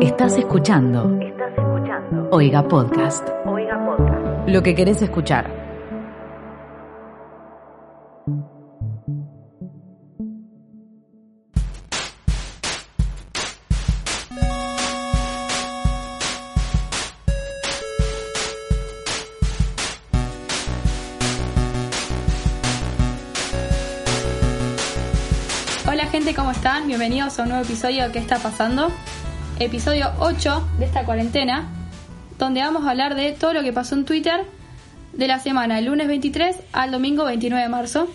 Estás escuchando. Estás escuchando. Oiga Podcast. Oiga Podcast. Lo que querés escuchar. Hola gente, ¿cómo están? Bienvenidos a un nuevo episodio de ¿Qué está pasando? Episodio 8 de esta cuarentena, donde vamos a hablar de todo lo que pasó en Twitter de la semana, el lunes 23 al domingo 29 de marzo.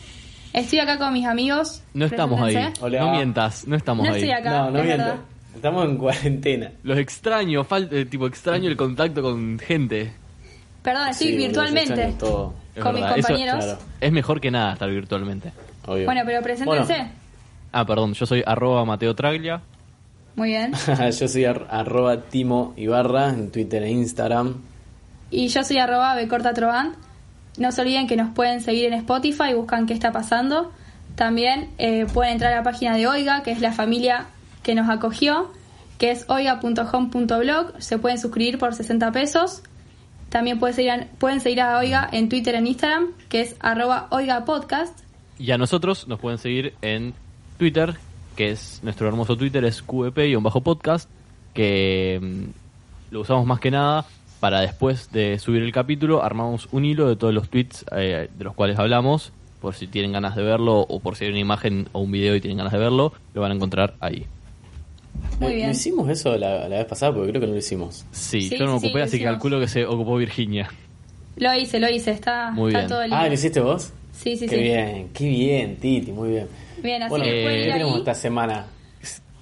Estoy acá con mis amigos. No estamos ahí. Hola. No mientas, no estamos No ahí. estoy acá, No, no es miento. verdad. Estamos en cuarentena. Los extraño, fal- eh, tipo extraño el contacto con gente. Perdón, estoy Sí, virtualmente. Es con mis eso- compañeros. claro. Es mejor que nada estar virtualmente. Obvio. Bueno, pero preséntense. Bueno. Ah, perdón, yo soy arroba Mateo Traglia. Muy bien. Yo soy ar- arroba Timo Ibarra en Twitter e Instagram. Y yo soy arroba. No se olviden que nos pueden seguir en Spotify, buscan qué está pasando. También eh, pueden entrar a la página de Oiga, que es la familia que nos acogió, que es oiga.home.blog. Se pueden suscribir por 60 pesos. También pueden seguir, a, pueden seguir a Oiga en Twitter e Instagram, que es arroba Oiga Podcast. Y a nosotros nos pueden seguir en Twitter, que es nuestro hermoso Twitter, es QEP-podcast, que mm, lo usamos más que nada para después de subir el capítulo, armamos un hilo de todos los tweets eh, de los cuales hablamos, por si tienen ganas de verlo o por si hay una imagen o un video y tienen ganas de verlo, lo van a encontrar ahí. Muy Eh, bien. ¿No hicimos eso la, la vez pasada? Porque creo que no lo hicimos. Sí, Sí, yo no me ocupé, sí, así que calculo que se ocupó Virginia. Lo hice, lo hice. Está, Muy está bien. todo listo. Ah, ¿lo hiciste vos? Sí, sí, qué sí. bien, qué bien, Titi, muy bien. Bien, así Bueno, que eh, pueden ¿qué ir tenemos esta semana?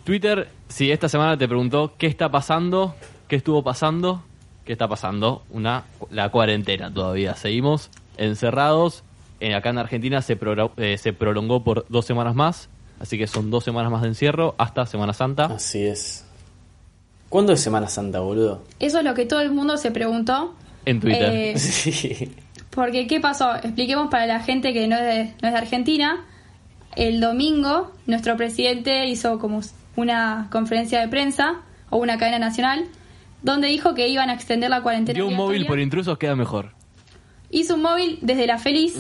Twitter, sí, esta semana te preguntó qué está pasando, qué estuvo pasando, qué está pasando. Una, la cuarentena todavía. Seguimos encerrados. Eh, acá en Argentina se, pro- eh, se prolongó por dos semanas más, así que son dos semanas más de encierro hasta Semana Santa. Así es. ¿Cuándo es Semana Santa, boludo? Eso es lo que todo el mundo se preguntó. En Twitter. Eh, Sí. Porque, ¿qué pasó? Expliquemos para la gente que no es, de, no es de Argentina. El domingo, nuestro presidente hizo como una conferencia de prensa o una cadena nacional donde dijo que iban a extender la cuarentena. Dio un móvil por intrusos, queda mejor. Hizo un móvil desde La Feliz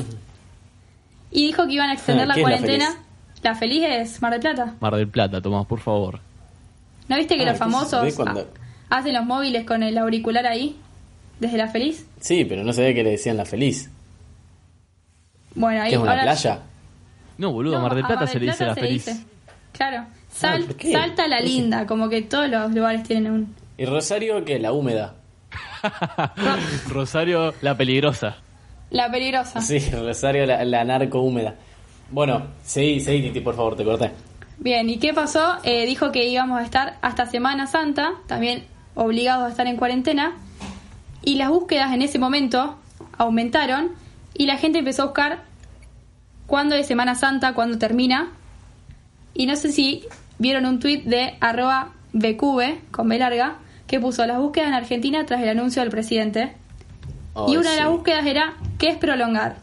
y dijo que iban a extender la ¿Qué es La cuarentena. Feliz? La Feliz es Mar del Plata. Mar del Plata, Tomás, por favor. ¿No viste que Ah, los famosos ¿ves cuando- ha- hacen los móviles con el auricular ahí? Desde La Feliz. Sí, pero no sabía que le decían la feliz. Bueno, ahí ¿Qué es una ahora- playa? No, boludo, a No, Mar del Plata Mar se le dice la feliz. dice. Claro. Sal- ¿por qué? salta la linda, como que todos los lugares tienen un... ¿Y Rosario qué? La húmeda. Rosario, la peligrosa. La peligrosa. Sí, Rosario la, la narco húmeda. Bueno, seguí, seguí, Titi, por favor, te corté. Bien, ¿y qué pasó? Eh, dijo que íbamos a estar hasta Semana Santa, también obligados a estar en cuarentena, y las búsquedas en ese momento aumentaron y la gente empezó a buscar cuándo es Semana Santa, cuándo termina. Y no sé si vieron un tuit de arroba BQV, con B larga, que puso las búsquedas en Argentina tras el anuncio del presidente. y una de las búsquedas era, ¿qué es prolongar?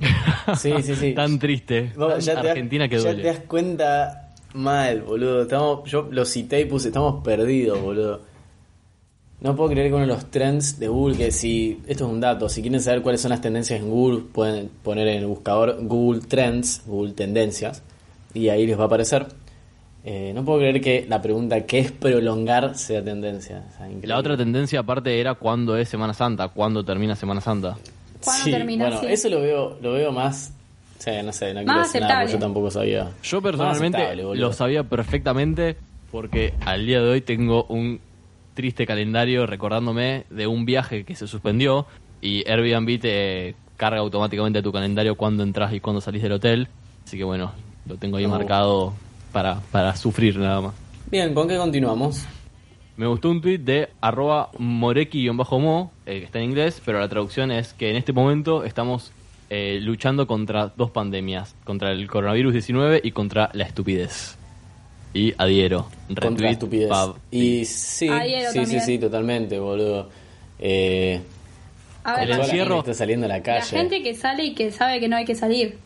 Sí, sí, sí. Tan triste. Vos ya te, das- Argentina que ya duele. te das cuenta mal, boludo. Estamos, yo lo cité y puse, estamos perdidos, boludo. No puedo creer que uno de los trends de Google, que si, esto es un dato, si quieren saber cuáles son las tendencias en Google, pueden poner en el buscador Google Trends, Google Tendencias, y ahí les va a aparecer. Eh, no puedo creer que la pregunta ¿qué es prolongar? sea tendencia. O sea, increíble. La otra tendencia aparte era cuándo es Semana Santa, cuándo termina Semana Santa. ¿Cuándo Sí, termina? Bueno, Sí. eso lo veo, lo veo más. O sea, no sé, no quiero Más decir nada, porque yo tampoco sabía. Yo personalmente lo sabía perfectamente porque al día de hoy tengo un triste calendario recordándome de un viaje que se suspendió y Airbnb te carga automáticamente tu calendario cuando entras y cuando salís del hotel. Así que bueno, lo tengo ahí No. marcado para, para sufrir nada más. Bien, ¿con qué continuamos? Me gustó un tweet de arroba moreki-mo, eh, que está en inglés, pero la traducción es que en este momento estamos eh, luchando contra dos pandemias, contra el coronavirus 19 y contra la estupidez. Y adhiero. Contra la estupidez. pub. Y sí, Adhiero sí, sí, también. sí, totalmente, boludo. Eh, A con ver, El la encierro- gente que está saliendo a la la calle. gente que sale y que sabe que no hay que salir.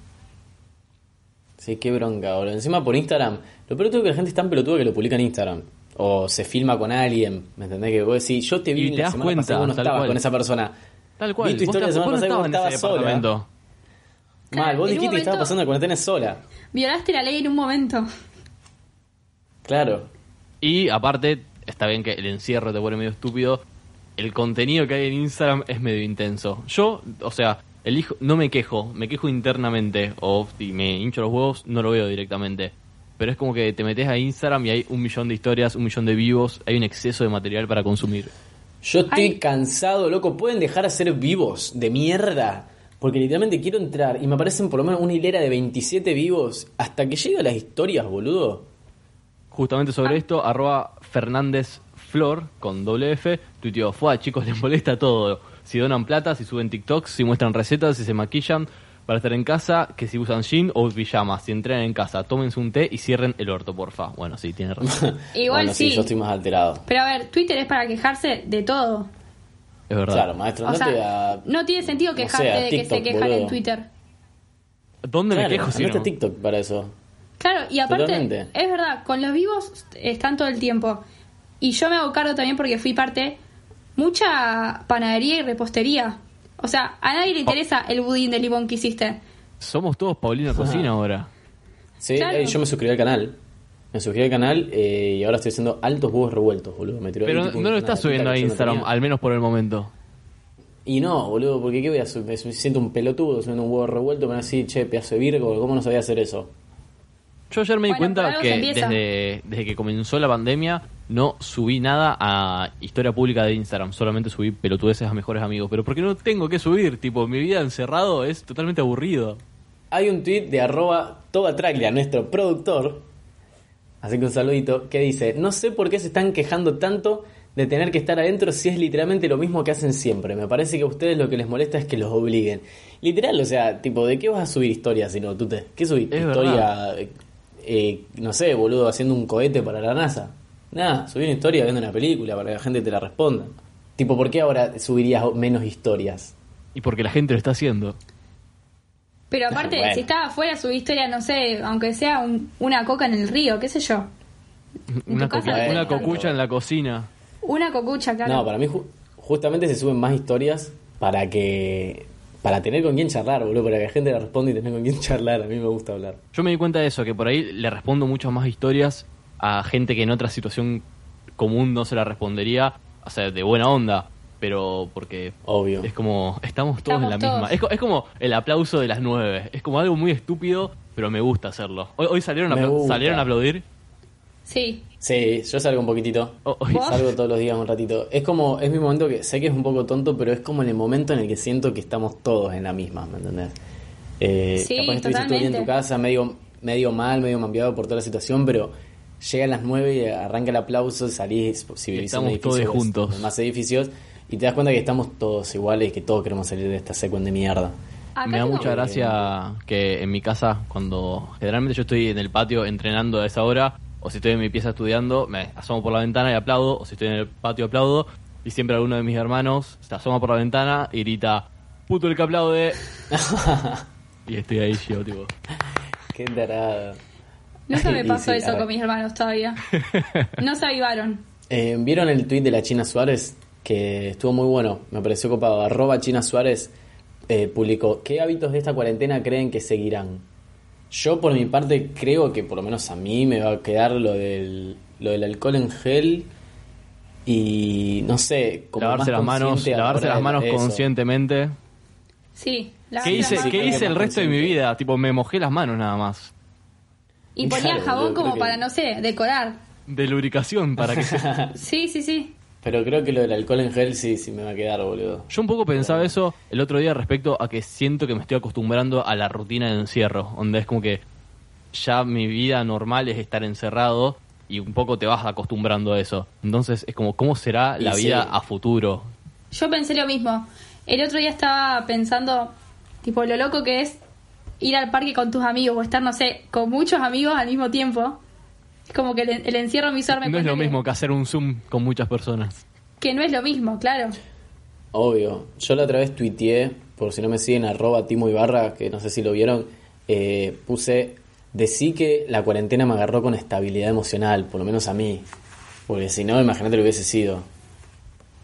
Sí, qué bronca, boludo. Encima por Instagram. Lo peor es que la gente es tan pelotuda que lo publica en Instagram. O se filma con alguien, ¿me entendés? Que vos decís, yo te vi Y te la das semana cuenta, pasada no tal estabas cual. con esa persona. Tal cual. Vi tu historia la semana no pasada vos estabas sola. Mal, vos dijiste que estabas momento- pasando la cuarentena sola. Violaste la ley en un momento. Claro. Y aparte, está bien que el encierro te pone medio estúpido. El contenido que hay en Instagram es medio intenso. Yo, o sea, elijo, no me quejo, me quejo internamente. O si me hincho los huevos, no lo veo directamente. Pero es como que te metes a Instagram y hay un millón de historias, un millón de vivos, hay un exceso de material para consumir. Yo estoy Ay. cansado, loco. ¿Pueden dejar de ser vivos de mierda? Porque literalmente quiero entrar y me aparecen por lo menos una hilera de 27 vivos hasta que llegue a las historias, boludo. Justamente sobre esto, arroba Fernández Flor, con doble F, tuiteó, fue chicos, les molesta todo. Si donan plata, si suben TikToks, si muestran recetas, si se maquillan para estar en casa, que si usan jean o pijamas, si entrenan en casa, tómense un té y cierren el orto, porfa. Bueno, sí, tiene razón. Igual bueno, sí. Yo estoy más alterado. Pero a ver, Twitter es para quejarse de todo. Es verdad. Claro, maestro, O andate sea, a. no tiene sentido no quejarte de que TikTok, se quejan boludo. en Twitter. ¿Dónde Claro, me quejo si no? TikTok para eso. Claro, y aparte, Totalmente. es verdad, con los vivos están todo el tiempo. Y yo me hago cargo también porque fui parte mucha panadería y repostería. O sea, a nadie le interesa el budín de limón que hiciste. Somos todos Paulina Cocina ahora. Sí, Claro. eh, yo me suscribí al canal. Me suscribí al canal eh, y ahora estoy haciendo altos huevos revueltos, boludo. Me tiró ahí Pero tipo no lo estás subiendo a no Instagram, al menos por el momento. Y no, boludo, porque ¿qué voy a subir? Me siento un pelotudo subiendo un huevo revuelto, me van a decir, che, pedazo de virgo, ¿cómo no sabía hacer eso? Yo ayer me di Bueno, cuenta que desde, desde que comenzó la pandemia no subí nada a historia pública de Instagram, solamente subí pelotudeces a mejores amigos. Pero porque no tengo que subir, tipo, mi vida encerrado es totalmente aburrido. Hay un tweet de arroba Tobatraglia, nuestro productor, así que un saludito, que dice, no sé por qué se están quejando tanto de tener que estar adentro si es literalmente lo mismo que hacen siempre. Me parece que a ustedes lo que les molesta es que los obliguen. Literal, o sea, tipo, ¿de qué vas a subir historias si no tú te... ¿Qué subís? Es Historia, verdad. Eh, no sé, boludo, haciendo un cohete para la NASA. Nada, subir una historia viendo una película para que la gente te la responda. Tipo, ¿por qué ahora subirías menos historias? Y porque la gente lo está haciendo. Pero aparte, Bueno. si estás afuera, su historia, no sé, aunque sea un- una coca en el río, qué sé yo. Una, casa cocucha en la cocina. Una cocucha, claro. No, para mí ju- justamente se suben más historias para que para tener con quién charlar, boludo, para que la gente le responda y tener con quién charlar. A mí me gusta hablar. Yo me di cuenta de eso, que por ahí le respondo muchas más historias a gente que en otra situación común no se la respondería, o sea, de buena onda, pero porque Obvio. es como, estamos todos en la misma. Es, co- es como el aplauso de las nueve, es como algo muy estúpido, pero me gusta hacerlo. Hoy, hoy salieron, a, salieron a aplaudir. Sí. Sí, yo salgo un poquitito. O- hoy- ¿Vos? Salgo todos los días un ratito. Es como, es mi momento que sé que es un poco tonto, pero es como en el momento en el que siento que estamos todos en la misma, ¿me entendés? Eh, Sí, capaz que estuviste todo el día en tu casa, medio, medio mal, medio mambiado por toda la situación, pero llegan las 9 y arranca el aplauso, salís, si vivís en estamos todos edificio, ves juntos. más edificios, y te das cuenta que estamos todos iguales y que todos queremos salir de esta secuen de mierda. Acá me da mucha gracia que en mi casa, cuando generalmente yo estoy en el patio entrenando a esa hora, o si estoy en mi pieza estudiando, me asomo por la ventana y aplaudo, o si estoy en el patio aplaudo, y siempre alguno de mis hermanos se asoma por la ventana y grita, puto el que aplaude. y estoy ahí yo, tipo. Qué tarada. Nunca me pasó sí, eso con mis hermanos todavía. No se avivaron. Eh, ¿Vieron el tweet de la China Suárez? Que estuvo muy bueno, me pareció copado. Arroba China Suárez eh, publicó, ¿qué hábitos de esta cuarentena creen que seguirán? Yo por mi parte creo que por lo menos a mí me va a quedar lo del, lo del alcohol en gel y no sé, como lavarse más las manos, lavarse las manos eso. conscientemente. Sí. ¿Qué hice. ¿qué hice el resto de mi vida? Tipo, me mojé las manos nada más. Y ponía Claro, jabón como que- para, no sé, decorar. De lubricación para que se... Sí, sí, sí. Pero creo que lo del alcohol en gel sí, sí me va a quedar, boludo. Yo un poco pensaba eso el otro día respecto a que siento que me estoy acostumbrando a la rutina de encierro, donde es como que ya mi vida normal es estar encerrado y un poco te vas acostumbrando a eso. Entonces es como, ¿cómo será la Y vida sí. a futuro? Yo pensé lo mismo. El otro día estaba pensando, tipo, lo loco que es ir al parque con tus amigos o estar, no sé, con muchos amigos al mismo tiempo. Es como que el, el encierro me hizo darme No es lo mismo que hacer un Zoom con muchas personas. que no es lo mismo, claro. Obvio. Yo la otra vez tuiteé, por si no me siguen, arroba Timo Ibarra, que no sé si lo vieron, eh, puse, decí que la cuarentena me agarró con estabilidad emocional, por lo menos a mí. Porque si no, imagínate lo hubiese sido.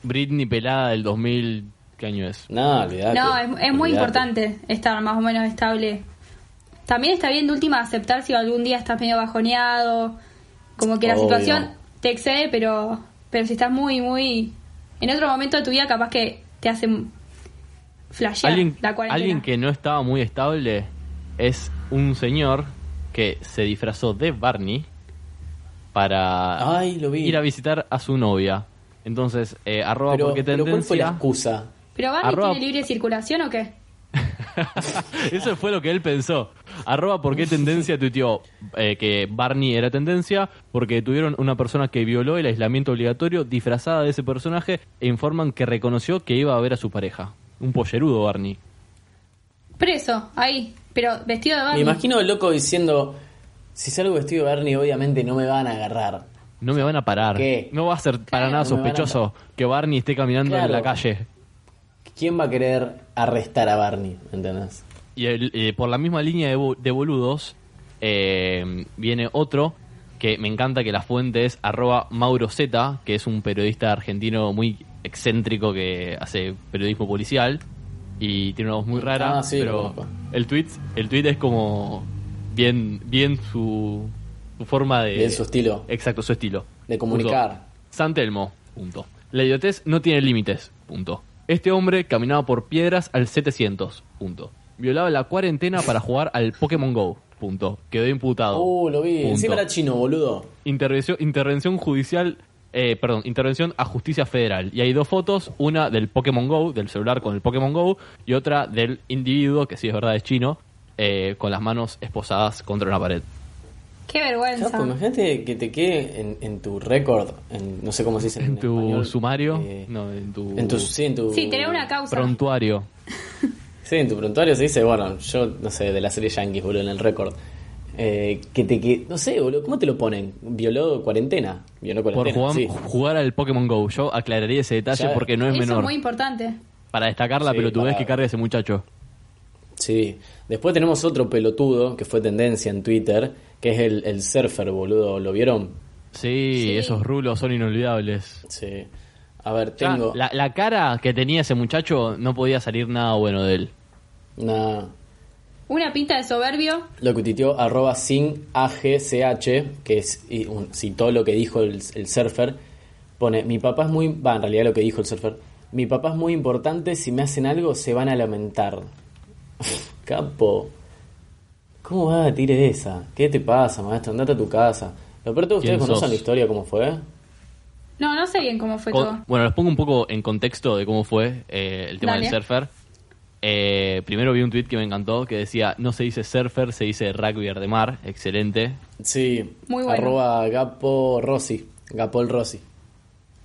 Britney pelada del 2000, ¿qué año es? No, olvidate. No, es, es muy olvidate. importante estar más o menos estable. También está bien de última aceptar si algún día estás medio bajoneado, como que la Obvio. situación te excede, pero pero si estás muy, muy... En otro momento de tu vida capaz que te hace flashear Alguien, la cuarentena. alguien que no estaba muy estable es un señor que se disfrazó de Barney para Ay, lo vi. ir a visitar a su novia. Entonces, eh, arroba Pero, porque pero ¿cuál fue la tendencia. excusa? ¿Pero Barney Arroba- tiene libre circulación o qué? Eso fue lo que él pensó. Arroba por qué tendencia tuiteó eh, que Barney era tendencia porque tuvieron una persona que violó el aislamiento obligatorio disfrazada de ese personaje e informan que reconoció que iba a ver a su pareja. Un pollerudo Barney. Preso, ahí, pero vestido de Me Barney. imagino el loco diciendo: Si salgo vestido de Barney, obviamente no me van a agarrar. No me van a parar. ¿Qué? No va a ser para Claro. nada me sospechoso que Barney esté caminando en la calle. ¿Quién va a querer arrestar a Barney? ¿Entendés? Y el- eh, por la misma línea de, de boludos eh, viene otro que me encanta que la fuente es arroba Mauro Zeta, que es un periodista argentino muy excéntrico que hace periodismo policial y tiene una voz muy rara, Ah, sí, pero el tweet, el tweet es como bien, bien su, su forma de... Bien su estilo. Exacto, su estilo. De comunicar. Punto. San Telmo, punto. La idiotez no tiene límites, punto. Este hombre caminaba por piedras al 700, punto. Violaba la cuarentena para jugar al Pokémon Go, punto. Quedó imputado. Uh, lo vi. Punto. Encima era chino, boludo. Intervención, intervención judicial, eh, perdón, intervención a justicia federal. Y hay dos fotos, una del Pokémon Go, del celular con el Pokémon Go, y otra del individuo, que sí es verdad es chino, eh, con las manos esposadas contra una pared. Qué vergüenza. Capo, imagínate que te quede en, en tu récord, en, no sé cómo se dice en, En tu español, sumario, eh, no, en tu, en tu, sí, en tu, Sí, tener una causa. prontuario. Sí, en tu prontuario se dice, bueno, yo no sé, de la serie Yankees, boludo, en el récord. Eh, que te que no sé, boludo, ¿cómo te lo ponen? Violó cuarentena. Violó por cuarentena. jugar, sí. jugar al Pokémon Go. Yo aclararía ese detalle Ya, porque no es Eso menor. es muy importante. Para destacar la Sí, pelotudez para- que carga ese muchacho. Sí. Después tenemos otro pelotudo que fue tendencia en Twitter, que es el, el surfer, boludo. ¿Lo vieron? Sí, Sí. esos rulos son inolvidables. Sí. A ver, tengo. la, la cara que tenía ese muchacho no podía salir nada bueno de él. Una, Una pinta de soberbio. lo que tuiteó arroba sin AGCH, que es, y un- citó lo que dijo el, el surfer, pone, mi papá es muy, va, en realidad lo que dijo el surfer, mi papá es muy importante, si me hacen algo se van a lamentar. Capo, ¿cómo vas a tirar esa? ¿Qué te pasa, maestro? Andate a tu casa. Lo peor de todo, ¿ustedes ¿Quién conocen sos? la historia cómo fue? No, no sé bien cómo fue Con- todo. bueno, les pongo un poco en contexto de cómo fue eh, el tema Dale. del surfer. Eh, primero vi un tweet que me encantó que decía, no se dice surfer, se dice rugbyer de mar. Excelente. Sí, Muy bueno. arroba Gapo Rossi, Gapol Rossi.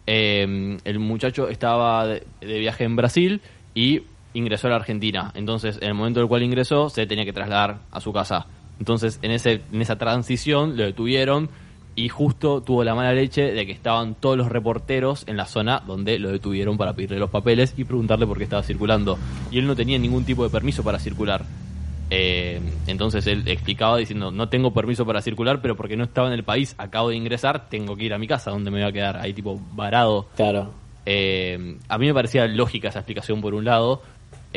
Eh, el muchacho estaba de, de viaje en Brasil y ingresó a la Argentina. Entonces, en el momento en el cual ingresó, se tenía que trasladar a su casa. Entonces, en, ese, en esa transición lo detuvieron y justo tuvo la mala leche de que estaban todos los reporteros en la zona donde lo detuvieron para pedirle los papeles y preguntarle por qué estaba circulando. Y él no tenía ningún tipo de permiso para circular. Eh, entonces él explicaba diciendo, no tengo permiso para circular, pero porque no estaba en el país, acabo de ingresar, tengo que ir a mi casa, donde me voy a quedar ahí tipo varado. Claro. Eh, a mí me parecía lógica esa explicación por un lado,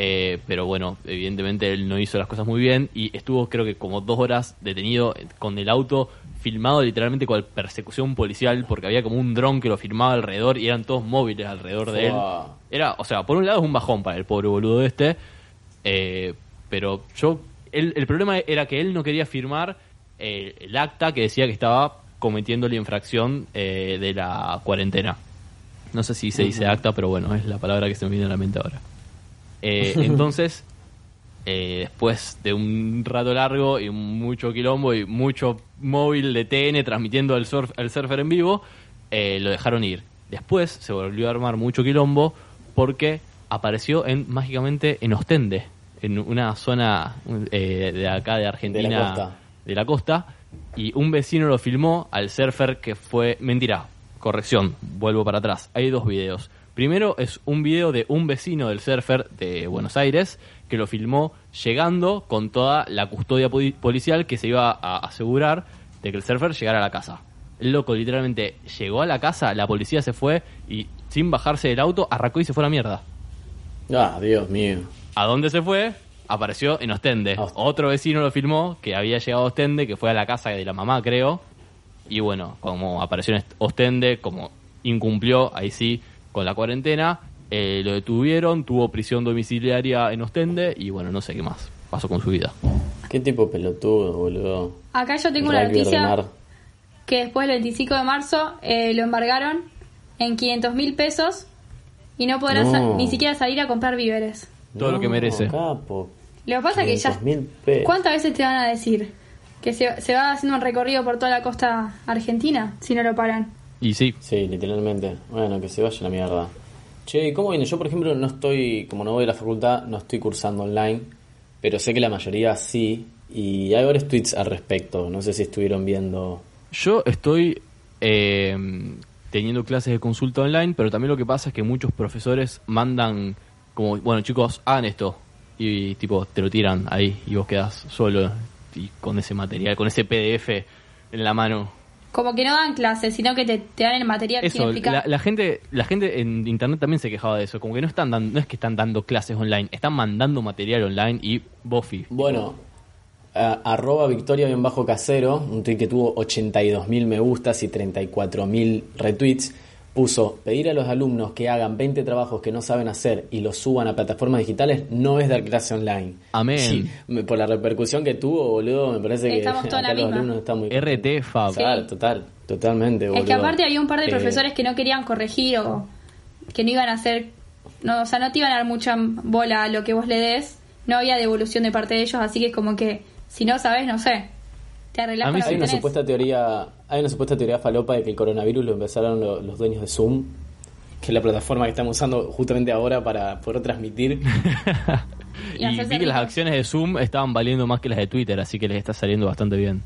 eh, pero bueno, evidentemente él no hizo las cosas muy bien y estuvo creo que como dos horas detenido con el auto filmado literalmente con persecución policial porque había como un dron que lo filmaba alrededor y eran todos móviles alrededor de él. Era, o sea, por un lado es un bajón para el pobre boludo este, eh, pero yo, él- el problema era que él no quería firmar eh, el acta que decía que estaba cometiendo la infracción eh, de la cuarentena. No sé si se dice acta, pero bueno, es la palabra que se me viene a la mente ahora. Eh, entonces, eh, después de un rato largo y mucho quilombo y mucho móvil de TN transmitiendo el, surf, surfer en vivo, eh, lo dejaron ir. Después se volvió a armar mucho quilombo porque apareció en mágicamente en Ostende, en una zona eh, de acá de Argentina, De la costa. de la costa, y un vecino lo filmó al surfer que fue mentira, corrección, vuelvo para atrás. Hay dos videos. Primero es un video de un vecino del surfer de Buenos Aires que lo filmó llegando con toda la custodia poli- policial que se iba a asegurar de que el surfer llegara a la casa. El loco literalmente llegó a la casa, la policía se fue y sin bajarse del auto arrancó y se fue a la mierda. Ah, Dios mío. ¿A dónde se fue? Apareció en Ostende. Ostende. Otro vecino lo filmó que había llegado a Ostende, que fue a la casa de la mamá, creo. Y bueno, como apareció en Ostende, como incumplió, ahí sí, con la cuarentena, eh, lo detuvieron, tuvo prisión domiciliaria en Ostende y bueno, no sé qué más pasó con su vida. Qué tipo pelotudo, boludo. Acá yo tengo una noticia que después del 25 de marzo eh, lo embargaron en 500 mil pesos y no podrá No. ni siquiera salir a comprar víveres. Todo lo que merece. Capo. Lo que pasa es que ya... 500.000 pesos. ¿Cuántas veces te van a decir que se, se va haciendo un recorrido por toda la costa argentina si no lo paran? Y sí, Sí, literalmente. Bueno, que se vaya la mierda. Che, ¿y ¿cómo viene? Yo, por ejemplo, no estoy, como no voy a la facultad, no estoy cursando online, pero sé que la mayoría sí, y hay varios tweets al respecto. No sé si estuvieron viendo. Yo estoy eh, teniendo clases de consulta online, pero también lo que pasa es que muchos profesores mandan como, bueno chicos, hagan esto. Y tipo, te lo tiran ahí y vos quedás solo y con ese material, con ese PDF en la mano. Como que no dan clases, sino que te, te dan el material sin Eso, explicar. la, la gente la gente en internet también se quejaba de eso, como que no están dando, no es que están dando clases online, están mandando material online y bofi. Bueno, a- arroba victoria bien bajo casero, un tweet que tuvo 82.000 me gustas y 34.000 retweets, puso, pedir a los alumnos que hagan 20 trabajos que no saben hacer y los suban a plataformas digitales no es dar clase online. Amén. Sí, por la repercusión que tuvo, boludo, me parece que Estamos acá la los misma. alumnos están muy... RT Fab. Claro, total, totalmente, boludo. Es que aparte había un par de Eh, profesores que no querían corregir o que no iban a hacer, no, o sea, no te iban a dar mucha bola a lo que vos le des, no había devolución de parte de ellos, así que es como que si no sabes, no sé, A mí Hay una supuesta teoría, hay una supuesta teoría falopa de que el coronavirus lo empezaron lo- los dueños de Zoom, que es la plataforma que estamos usando justamente ahora para poder transmitir. Y vi que las acciones de Zoom estaban valiendo más que las de Twitter, así que les está saliendo bastante bien.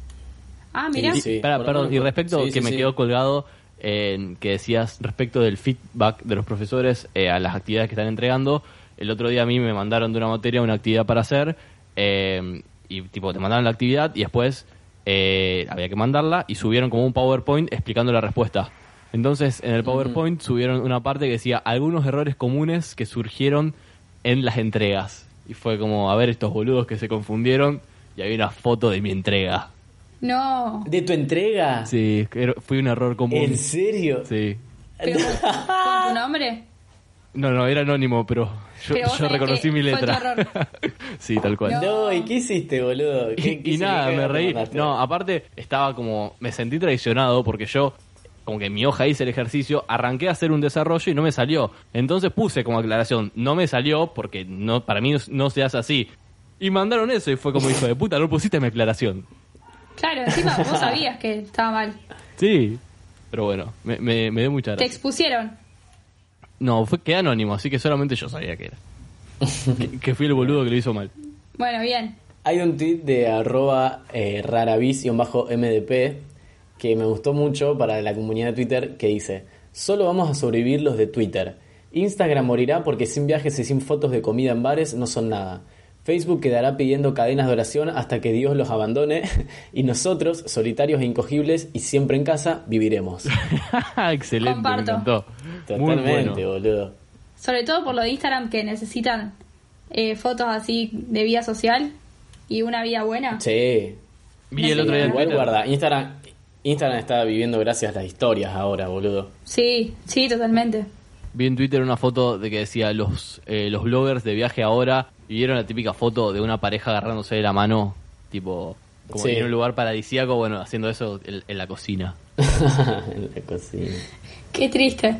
Ah, mira, Sí, sí. Perdón, y respecto sí, que sí, me sí. quedó colgado en que decías respecto del feedback de los profesores eh, a las actividades que están entregando, el otro día a mí me mandaron de una materia una actividad para hacer eh, y tipo te mandaron la actividad y después eh, había que mandarla y subieron como un PowerPoint explicando la respuesta. Entonces en el PowerPoint subieron una parte que decía algunos errores comunes que surgieron en las entregas. Y fue como, a ver estos boludos que se confundieron y había una foto de mi entrega. no, ¿De tu entrega? Sí, fue un error común. ¿En serio? Sí. pero con tu nombre. No, no, era anónimo, pero yo, Pero yo reconocí mi letra. sí, tal cual. No. No, ¿y qué hiciste, boludo? ¿Qué- Y, qué y nada, me reí. No, aparte estaba como, me sentí traicionado porque yo, como que en mi hoja hice el ejercicio, arranqué a hacer un desarrollo y no me salió. Entonces puse como aclaración, no me salió porque no para mí no, se hace así. Y mandaron eso y fue como hijo de puta, no pusiste mi aclaración. Claro, encima vos sabías que estaba mal. Sí, pero bueno, me, me, me dio mucha Te expusieron. No, fue que anónimo, así que solamente yo sabía que era. que, que fui el boludo que lo hizo mal. Bueno, bien. Hay un tweet de arroba eh, raravis-mdp que me gustó mucho para la comunidad de Twitter que dice, solo vamos a sobrevivir los de Twitter. Instagram morirá porque sin viajes y sin fotos de comida en bares no son nada. Facebook quedará pidiendo cadenas de oración hasta que Dios los abandone y nosotros, solitarios e incogibles y siempre en casa, viviremos. Excelente, Comparto. me encantó. Muy Totalmente, bueno. boludo. Sobre todo por lo de Instagram que necesitan eh, fotos así de vida social y una vida buena. Sí. Vi el otro día Igual guarda, Instagram, Instagram está viviendo gracias a las historias ahora, boludo. Sí, sí, totalmente. Vi en Twitter una foto de que decía los, eh, los bloggers de viaje ahora vieron la típica foto de una pareja agarrándose de la mano, tipo, como Sí. en un lugar paradisíaco, bueno, haciendo eso en, en la cocina. en la cocina. Qué triste.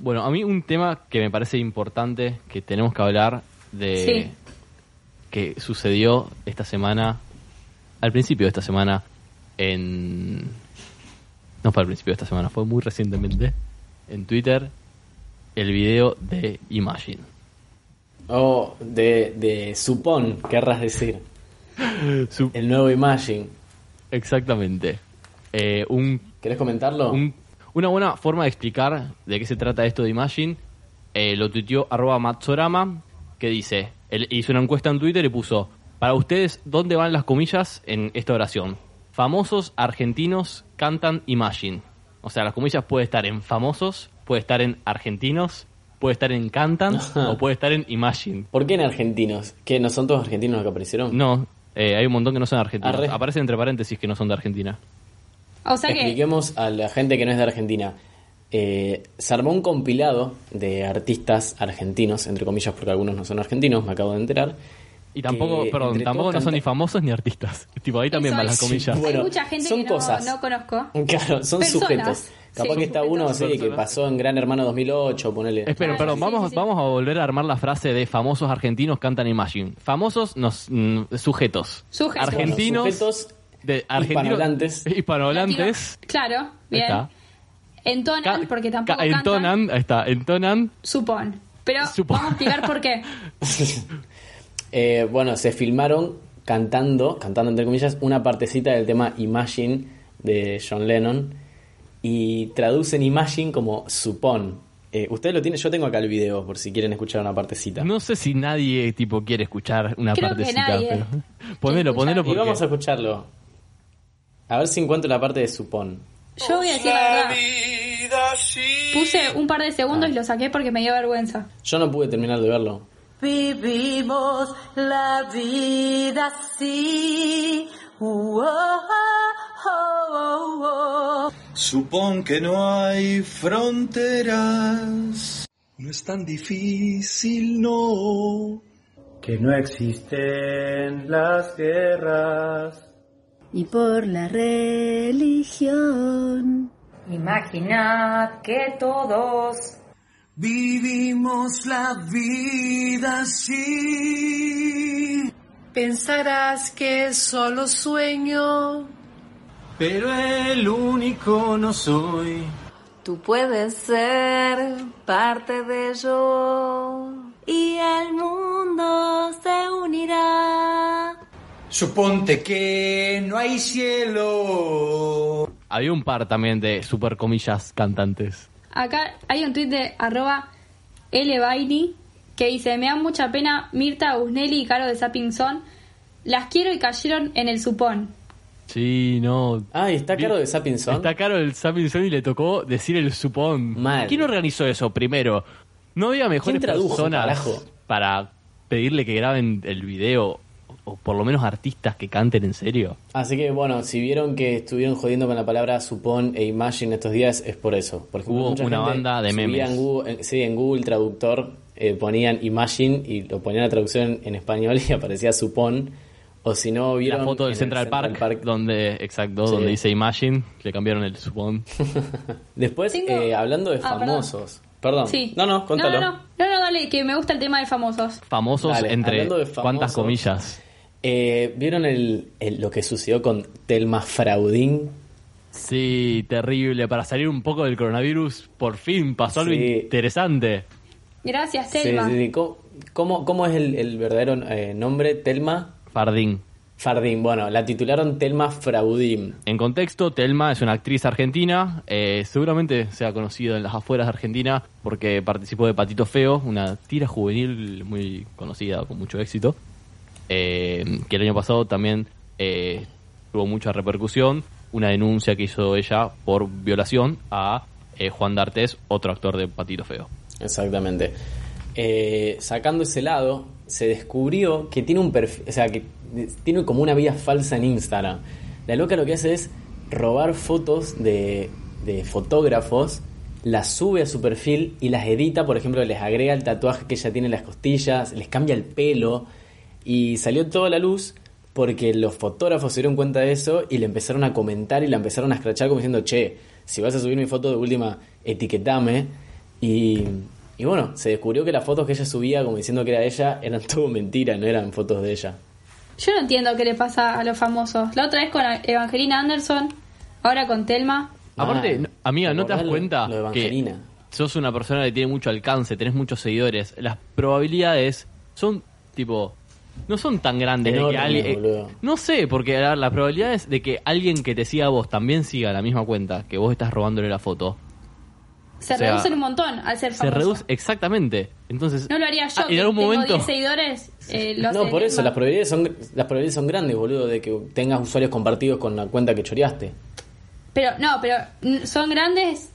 Bueno, a mí un tema que me parece importante que tenemos que hablar de Sí. que sucedió esta semana, al principio de esta semana, en... No fue al principio de esta semana, fue muy recientemente, en Twitter, el video de Imagine. Oh, de, de Supón, querrás decir. El nuevo Imagine. Exactamente. Eh, un, ¿Querés comentarlo? un- una buena forma de explicar de qué se trata esto de Imagine eh, lo tuiteó arroba Matsorama, que dice, él hizo una encuesta en Twitter y puso, para ustedes, ¿dónde van las comillas en esta oración? famosos argentinos cantan Imagine. O sea, las comillas puede estar en famosos, puede estar en argentinos, puede estar en cantan o puede estar en Imagine. ¿Por qué en argentinos? ¿Que no son todos argentinos los que aparecieron? No, eh, hay un montón que no son argentinos. Arre. Aparecen entre paréntesis que no son de Argentina. O sea que. Expliquemos a la gente que no es de Argentina. Eh, se armó un compilado de artistas argentinos, entre comillas, porque algunos no son argentinos, me acabo de enterar. Y tampoco, que perdón, tampoco no son ni famosos ni artistas. Tipo, ahí también van las comillas. Bueno, hay mucha gente son que no, cosas. no conozco. Claro, son Personas. sujetos. Capaz Sí, que está uno sí, que pasó en Gran Hermano 2008, ponele. Esperen, Ah, perdón, sí, vamos, sí, sí. vamos a volver a armar la frase de famosos argentinos cantan Imagine. Famosos nos, mm, sujetos. Sujetos. Argentinos. Bueno, sujetos de argentinos, hispanohablantes. hispanohablantes. Latino- Claro, bien. Está. Entonan, Ca- porque tampoco ca- cantan. entonan, ahí está, entonan. Supón. Pero Supón. vamos a explicar por qué. Eh, bueno, se filmaron cantando, cantando entre comillas, una partecita del tema Imagine de John Lennon y traducen Imagine como supón. Eh, Ustedes lo tienen, yo tengo acá el video por si quieren escuchar una partecita. No sé si nadie tipo quiere escuchar una Creo que partecita, nadie pero ponelo, ponelo y porque vamos a escucharlo. A ver si encuentro la parte de supón. Yo voy a decir la verdad. Puse un par de segundos y lo saqué porque me dio vergüenza. Yo no pude terminar de verlo. Vivimos la vida así. Supón que no hay fronteras. No es tan difícil, no. que no existen las guerras. y por la religión. Imagina que todos Vivimos la vida así. Pensarás que solo sueño. Pero el único no soy. tú puedes ser parte de ello y el mundo se unirá. Suponte que no hay cielo. había un par también de super comillas cantantes. Acá hay un tweet de arroba lbaini que dice, me da mucha pena Mirta Busnelli y Caro de Sapping Son. Las quiero y cayeron en el supón. Sí, no. Ah, y está caro de Sapinson. Está caro el Sapinson y le tocó decir el supón. Mal. ¿Quién organizó eso primero? ¿No había mejores ¿Quién tradujo, personas carajo? para pedirle que graben el video? O por lo menos artistas que canten en serio. Así que bueno, si vieron que estuvieron jodiendo con la palabra supón e imagine estos días, es por eso. Por ejemplo, Hubo mucha una gente banda de memes. En Google, en- sí, en Google Traductor eh, ponían imagine y lo ponían la traducción en español y aparecía supón. O si no, vieron. La foto del en el Central, Park, donde, exacto, Sí. donde dice Imagine, le cambiaron el supón. Después, Tengo- eh, hablando de Ah, famosos. Perdón. Sí. No, no, contalo. No, no, no, no, no, dale, que me gusta el tema de famosos. Famosos Dale, entre hablando de famosos. cuántas comillas. Eh, ¿Vieron el, el- lo que sucedió con Telma Fraudín? Sí, terrible. Para salir un poco del coronavirus, por fin pasó algo interesante. Gracias, Telma. sí, sí. ¿Cómo, cómo, cómo es el, el verdadero eh, nombre? Telma Fardín. Fardín. Bueno, la titularon Telma Fraudín. En contexto, Telma es una actriz argentina, eh, seguramente sea conocida en las afueras de Argentina porque participó de Patito Feo, una tira juvenil muy conocida, con mucho éxito, eh, que el año pasado también eh, tuvo mucha repercusión, una denuncia que hizo ella por violación a eh, Juan D'Artés, otro actor de Patito Feo. Exactamente. Eh, sacando ese lado, se descubrió que tiene un perfil, o sea, que tiene como una vida falsa en Instagram. La loca lo que hace es robar fotos de, fotógrafos, las sube a su perfil y las edita, por ejemplo, les agrega el tatuaje que ella tiene en las costillas, les cambia el pelo y salió toda la luz porque los fotógrafos se dieron cuenta de eso y le empezaron a comentar y la empezaron a escrachar como diciendo, che, si vas a subir mi foto de última, etiquetame. Y, y bueno, se descubrió que las fotos que ella subía como diciendo que era ella eran todo mentira, no eran fotos de ella. Yo no entiendo qué le pasa a los famosos. La otra vez con Evangelina Anderson, ahora con Telma. Aparte, Mal. amiga, ¿no te das lo- cuenta lo de que Evangelina. sos una persona que tiene mucho alcance, tenés muchos seguidores? Las probabilidades son, tipo, no son tan grandes de que alguien... boludo. no sé, porque la, la probabilidad es de que alguien que te siga a vos también siga la misma cuenta que vos estás robándole la foto. Se O sea, reducen un montón al ser Se famoso. reduce, exactamente. Entonces, No lo haría yo, ah, que en algún tengo momento. 10 seguidores. eh, lo No, por eso, las probabilidades son las probabilidades son grandes, boludo, de que tengas usuarios compartidos con la cuenta que choreaste. Pero, no, pero son grandes.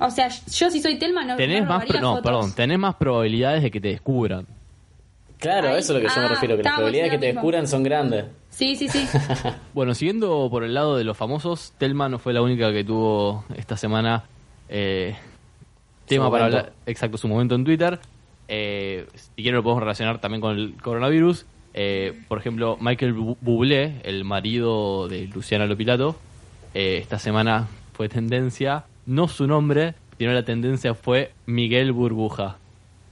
O sea, yo si soy Telma no Tenés no más, pro- no, fotos. perdón, tenés más probabilidades de que te descubran. Claro, Ahí- eso es lo que yo me ah, refiero, que las probabilidades que te descubran son grandes. Sí, sí, sí. Bueno, siguiendo por el lado de los famosos, Telma no fue la única que tuvo esta semana eh, tema para hablar, exacto, su momento en Twitter. Eh, si quieren lo podemos relacionar también con el coronavirus. Eh, por ejemplo, Michael Bu- Bublé, el marido de Luciana Lopilato, eh, esta semana fue tendencia, no su nombre, sino la tendencia fue Miguel Burbuja.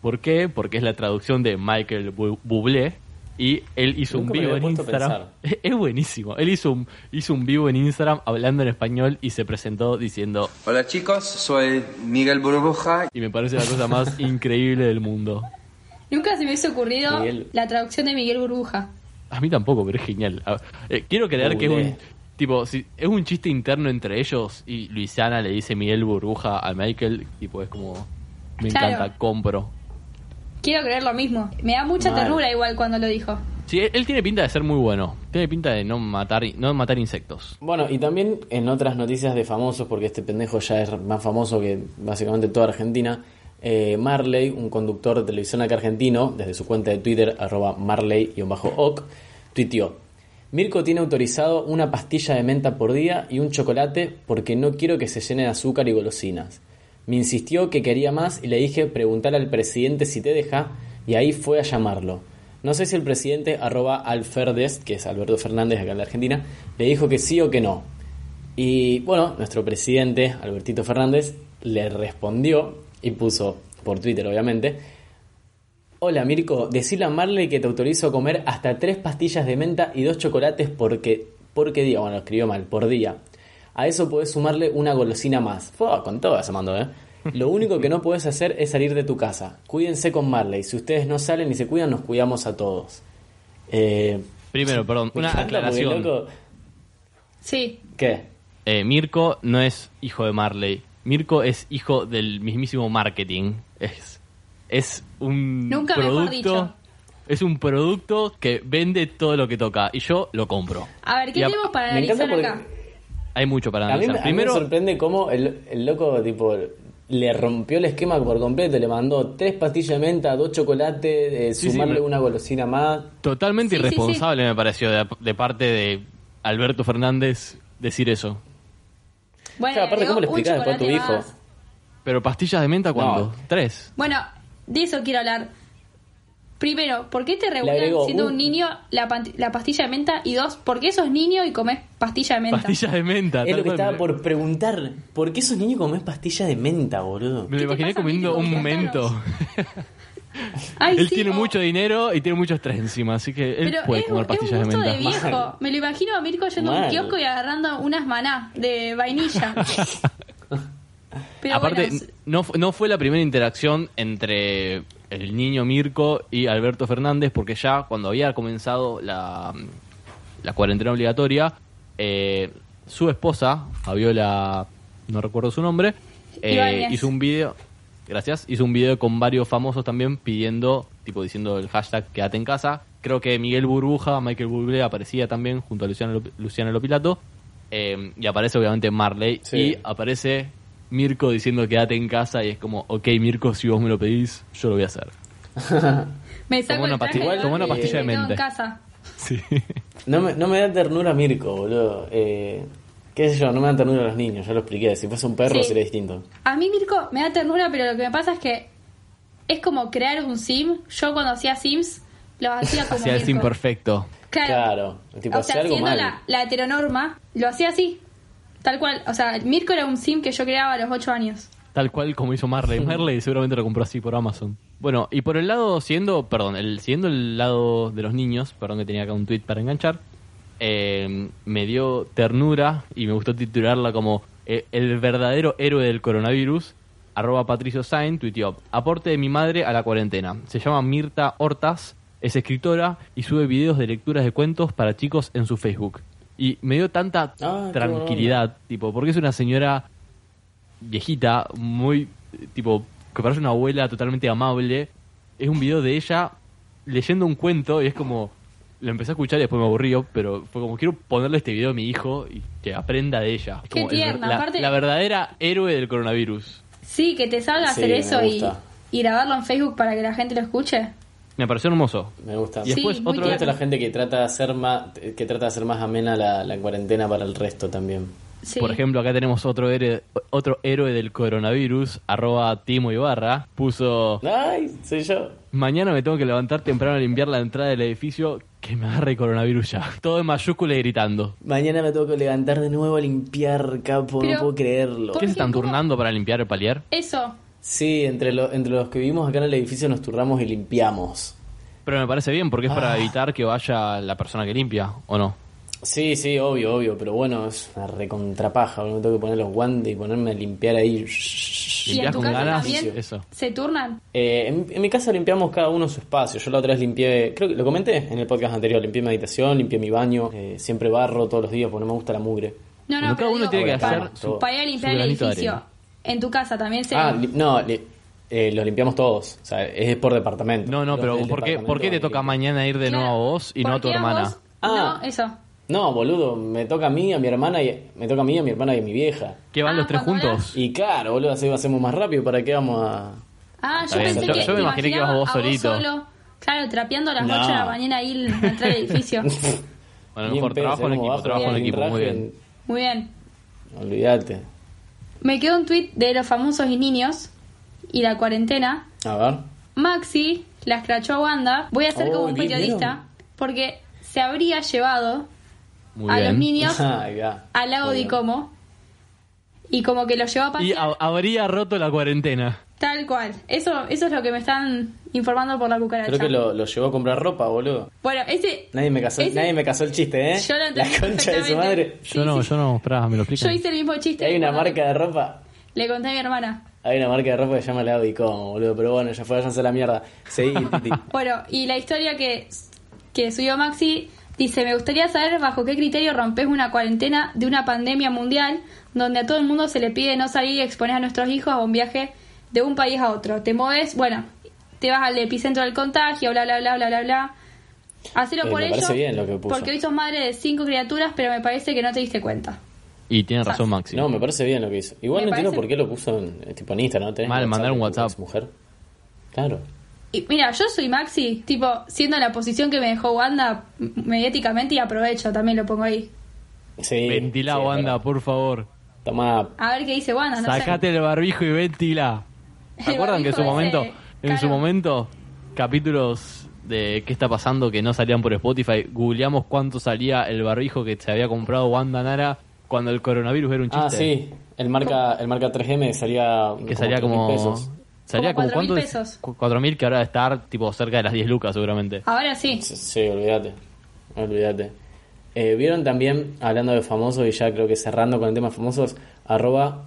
¿Por qué? Porque es la traducción de Michael Bu- Bublé y él hizo Nunca un vivo en Instagram. Es buenísimo. Él hizo un, hizo un vivo en Instagram hablando en español y se presentó diciendo, Hola chicos, soy Miguel Burbuja. y me parece la cosa más increíble del mundo. Nunca se me hubiese ocurrido Miguel. la traducción de Miguel Burbuja. A mí tampoco, pero es genial. A- eh, quiero creer que es un tipo, si, es un chiste interno entre ellos y Luisiana le dice Miguel Burbuja a Michael, tipo es como me Claro. encanta, compro. Quiero creer lo mismo. Me da mucha Mal. ternura igual cuando lo dijo. Sí, él, él tiene pinta de ser muy bueno. Tiene pinta de no matar no matar insectos. Bueno, y también en otras noticias de famosos, porque este pendejo ya es más famoso que básicamente toda Argentina, eh, Marley, un conductor de televisión acá argentino, desde su cuenta de Twitter, arroba marley-oc, tuiteó, Mirko tiene autorizado una pastilla de menta por día y un chocolate porque no quiero que se llene de azúcar y golosinas. Me insistió que quería más y le dije preguntar al presidente si te deja y ahí fue a llamarlo. No sé si el presidente arroba Alferdes, que es Alberto Fernández acá en la Argentina, le dijo que sí o que no. Y bueno, nuestro presidente, Albertito Fernández, le respondió y puso por Twitter obviamente, Hola Mirko, decile a Marley que te autorizo a comer hasta tres pastillas de menta y dos chocolates porque, porque día, bueno, escribió mal, por día. A eso podés sumarle una golosina más. Fua, con todo se mandó, ¿eh? Lo único que no puedes hacer es salir de tu casa. Cuídense con Marley. Si ustedes no salen y se cuidan, nos cuidamos a todos. Eh, Primero, perdón, una aclaración. loco, Sí. ¿Qué? Eh, Mirko no es hijo de Marley. Mirko es hijo del mismísimo marketing. Es, es un Nunca mejor producto. dicho. Es un producto que vende todo lo que toca. Y yo lo compro. A ver, ¿qué Y a- tenemos para analizar acá? Hay mucho para A mí, me- analizar. a mí me Primero, sorprende cómo el, el loco, tipo, le rompió el esquema por completo. Le mandó tres pastillas de menta, dos chocolates, eh, Sí, sí, sumarle pero- una golosina más. totalmente Sí, sí, sí. irresponsable me pareció de, de parte de Alberto Fernández decir eso. Bueno, Claro, aparte, le ¿cómo le explicás después a tu hijo? más. Pero pastillas de menta, ¿cuándo? No. Tres. Bueno, de eso quiero hablar. Primero, ¿por qué te regulan agregó siendo un- un niño la, la pastilla de menta? Y dos, ¿por qué sos niño y comes pastilla de menta? Pastillas de menta. Es lo que estaba por preguntar. ¿Por qué esos niños comen pastillas de menta, boludo? Me lo ¿Qué te imaginé pasa, comiendo un momento. Ay, él sí, tiene o- mucho dinero y tiene mucho estrés encima, así que él Pero puede es, comer es un pastillas de gusto menta. de viejo. Mal. Me lo imagino a Mirko yendo a un kiosco y agarrando unas maná de vainilla. Pero Aparte, bueno, no, no fue la primera interacción entre el niño Mirko y Alberto Fernández, porque ya cuando había comenzado la, la cuarentena obligatoria, eh, su esposa, Fabiola, no recuerdo su nombre, eh, hizo un video, gracias, hizo un video con varios famosos también pidiendo, tipo diciendo el hashtag quédate en casa. Creo que Miguel Burbuja, Michael Bublé aparecía también junto a Luciano, Luciana Lopilato. eh, y aparece obviamente Marley. Sí. Y aparece Mirko diciendo quédate en casa. Y es como, ok, Mirko, si vos me lo pedís, yo lo voy a hacer. me saco tomó una pastilla- de tomó una pastilla de en mente. casa. Sí. No me, no me da ternura Mirko, boludo. Eh, ¿Qué sé yo? No me dan ternura los niños, ya lo expliqué. Si fuese un perro Sí. sería distinto. A mí Mirko me da ternura, pero lo que me pasa es que es como crear un sim. Yo cuando hacía sims, lo hacía como Hacía el sim perfecto. Claro. Claro, tipo, o hacía sea, algo siendo mal. la, la heteronorma, lo hacía así. Tal cual. O sea, Mirko era un sim que yo creaba a los 8 años. Tal cual como hizo Marley. Marley seguramente lo compró así por Amazon. Bueno, y por el lado, siendo, perdón, el, siguiendo el lado de los niños, perdón que tenía acá un tweet para enganchar, eh, me dio ternura y me gustó titularla como eh, el verdadero héroe del coronavirus. Arroba Patricio Sain, tuiteó, aporte de mi madre a la cuarentena. Se llama Mirta Hortas, es escritora y sube videos de lecturas de cuentos para chicos en su Facebook. Y me dio tanta Ah, tranquilidad, tipo, porque es una señora viejita, muy, tipo, que parece una abuela totalmente amable. Es un video de ella leyendo un cuento y es como, lo empecé a escuchar y después me aburrió, pero fue como, quiero ponerle este video a mi hijo y que aprenda de ella. Es Qué como el- tierna, la, aparte- la verdadera héroe del coronavirus. Sí, que te salga Sí, hacer eso y grabarlo en Facebook para que la gente lo escuche. Me pareció hermoso. Me gusta. Y después Sí, otro Me gusta la gente que trata de hacer más, que trata de hacer más amena la, la cuarentena para el resto también. Sí. Por ejemplo, acá tenemos otro héroe, otro héroe del coronavirus, arroba Timo Ibarra, puso, Ay, soy yo. mañana me tengo que levantar temprano a limpiar la entrada del edificio, que me agarre coronavirus ya. Todo en mayúscula y gritando. Mañana me tengo que levantar de nuevo a limpiar, capo, Pero- no puedo creerlo. ¿Por ¿Qué se están turnando para limpiar el palier? Eso. Sí, entre, lo- entre los que vivimos acá en el edificio nos turnamos y limpiamos. Pero me parece bien, porque es para Ah. evitar que vaya la persona que limpia, ¿o no? Sí, sí, obvio, obvio, pero bueno, es una recontrapaja, me tengo que poner los guantes y ponerme a limpiar ahí. ¿Y en tu con casa ganas, también eso. se turnan? Eh, en, en mi casa limpiamos cada uno su espacio. Yo la otra vez limpié, creo que lo comenté en el podcast anterior, limpié mi habitación, limpié mi baño, eh, siempre barro todos los días porque no me gusta la mugre. No, no, Bueno, cada pero uno digo, tiene que para, hacer su- para ir a limpiar el edificio. En tu casa también se... Ah, li- no, li- eh, lo limpiamos todos, o sea, es por departamento. No, no, Los pero ¿por qué, ¿por qué te toca mañana ir de Claro, nuevo a vos y no ¿por a tu hermana? vos? Ah. No, eso. No, boludo, me toca a mí, a mi hermana y me toca a mí, a mi hermana y a mi vieja. ¿Qué van Ah, los tres juntos? Y claro, boludo, así lo hacemos más rápido, ¿para qué vamos a...? Ah, yo pensé yo- que yo me imaginé que ibas vos a solito. solo, claro, trapeando a las No. 8 de la mañana ahí en la entrada del edificio. Bueno, mejor trabajo en equipo, bajo, trabajo en equipo, muy bien. Muy bien. Olvídate. Me quedó un tweet de los famosos y niños y la cuarentena. A ver. Maxi la escrachó a Wanda. Voy a hacer Oh, como un periodista ¿vieron? porque se habría llevado Muy a bien. los niños va. al lago de. Como y como que los llevó a Y pasear. ha- habría roto la cuarentena. Tal cual. Eso, eso es lo que me están informando por la cucaracha. Creo que lo, lo llevó a comprar ropa, boludo. Bueno, ese. Nadie me casó, ese- nadie me casó el chiste, ¿eh? Yo lo entendí La concha de su madre. Yo no, yo no, esperá, me lo explico. Yo hice el mismo chiste. Hay una marca de ropa. Le conté a mi hermana. Hay una marca de ropa que se llama Como, boludo. Pero bueno, ya fue, váyanse a la mierda. Seguí, Titi. Bueno, y la historia que, que subió Maxi dice: Me gustaría saber bajo qué criterio rompes una cuarentena de una pandemia mundial donde a todo el mundo se le pide no salir y exponer a nuestros hijos a un viaje de un país a otro. Te mueves, bueno, te vas al epicentro del contagio, bla, bla, bla, bla, bla, bla. Hacelo Eh, por me ello. parece bien lo que puso. Porque hoy sos madre de cinco criaturas, pero me parece que no te diste cuenta. Y tiene razón Maxi. No, me parece bien lo que hizo. Igual Me no entiendo por qué lo puso en, eh, tipo en Instagram, ¿no? ¿Tenés Mal, mandar un WhatsApp. exmujer? Claro. Y mira, yo soy Maxi, tipo, siendo la posición que me dejó Wanda mediáticamente y aprovecho, también lo pongo ahí. Sí. Ventila, sí, Wanda, por favor. Toma. A ver qué dice Wanda, no sé. Sacate el barbijo y ventila. ¿Se acuerdan que en su momento, ese, en su momento, capítulos de qué está pasando que no salían por Spotify, googleamos cuánto salía el barbijo que se había comprado Wanda Nara cuando el coronavirus era un chiste? Ah, sí. El marca, el marca 3M salía. Que salía 3.000 como... pesos. Salía Como como, 4.000 ¿cuánto? es? pesos. Cu- 4.000 que ahora debe estar tipo cerca de las 10 lucas seguramente. Ahora sí. Sí, sí, olvídate. Olvídate. Eh, Vieron también, hablando de famosos, y ya creo que cerrando con el tema de famosos, arroba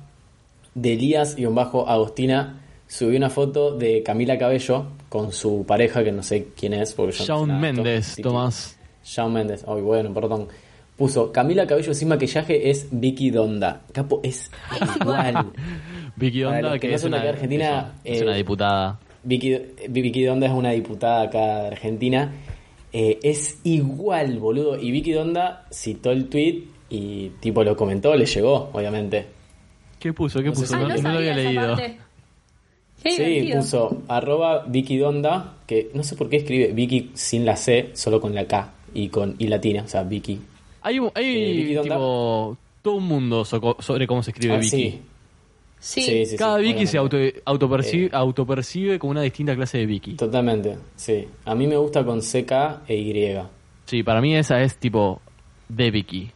Delías-Agostina subió una foto de Camila Cabello con su pareja, que no sé quién es, porque yo no sé Shawn. Mendes, Titi. Tomás. Shawn Mendes, ay bueno, perdón. Puso Camila Cabello sin maquillaje es Vicky Donda. Capo, es igual. Vicky Donda, que que no es una, Argentina, es, eh, una diputada. Vicky, Vicky Donda es una diputada acá de Argentina. Eh, es igual, boludo. Y Vicky Donda citó el tweet y tipo lo comentó, le llegó, obviamente. ¿Qué puso? ¿Qué No puso? Ah, No, no no lo sabía había esa leído. parte. Qué sí, puso arroba Vicky Donda, que no sé por qué escribe Vicky sin la C, solo con la K y con y latina, o sea, Vicky. Hay, un- hay Eh, Vicky Donda. tipo, todo un mundo soco- sobre cómo se escribe Ah, Vicky. sí. Sí. Sí, sí, Cada sí, Vicky se auto, autopercibe, Eh. autopercibe como una distinta clase de Vicky. Totalmente, sí. A mí me gusta con CK e Y. Sí, para mí esa es tipo de Vicky.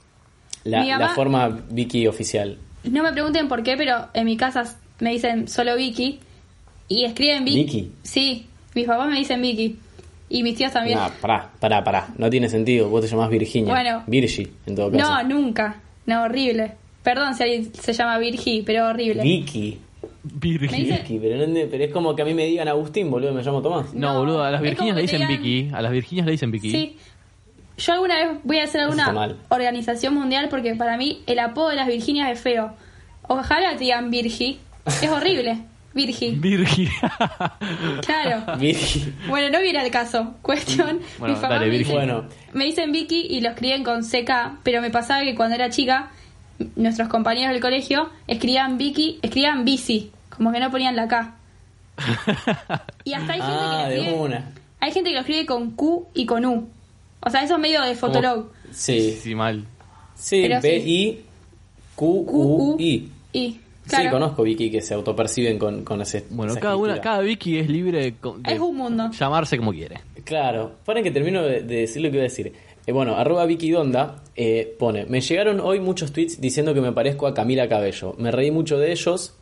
La, Mi la mamá- forma Vicky oficial. No me pregunten por qué, pero en mi casa me dicen solo Vicky. Y escriben Vicky. ¿Vicky? Sí, mis papás me dicen Vicky. Y mis tíos también. Nah, pará, pará, pará. No tiene sentido. Vos te llamás Virginia. Bueno. Virgi, en todo caso. No, nunca. No, horrible. Perdón si alguien se llama Virgi, pero horrible. Vicky. Virgi. Vicky, pero, no- pero es como que a mí me digan Agustín, boludo, me llamo Tomás. No, No, boludo, a las Virginias le dicen digan- Vicky. A las Virginias le dicen Vicky. Sí. Yo alguna vez voy a hacer alguna organización mundial porque para mí el apodo de las Virginias es feo. Ojalá te digan Virgi. Es horrible. Virgi. Virgi. Claro. Virgi. Bueno, no viene el caso. Cuestión. Bueno, papás dale, me, dicen, Bueno. me dicen Vicky y lo escriben con CK, pero me pasaba que cuando era chica, nuestros compañeros del colegio escribían Vicky, escribían bici, como que no ponían la K. Y hasta hay gente Ah, que lo de escribe, una. hay gente que lo escribe con Q y con U. O sea, eso es medio de Fotolog. Sí. Sí, mal. Sí, Pero sí. B-I-Q-U-I. Y, claro, Sí, conozco Vicky que se autoperciben con, con ese. Bueno, esa cada una, cada Vicky es libre de, es un mundo. llamarse como quiere. Claro, paren que termino de, de decir lo que iba a decir. Eh, bueno, arroba Vicky Donda eh, pone, me llegaron hoy muchos tweets diciendo que me parezco a Camila Cabello. Me reí mucho de ellos,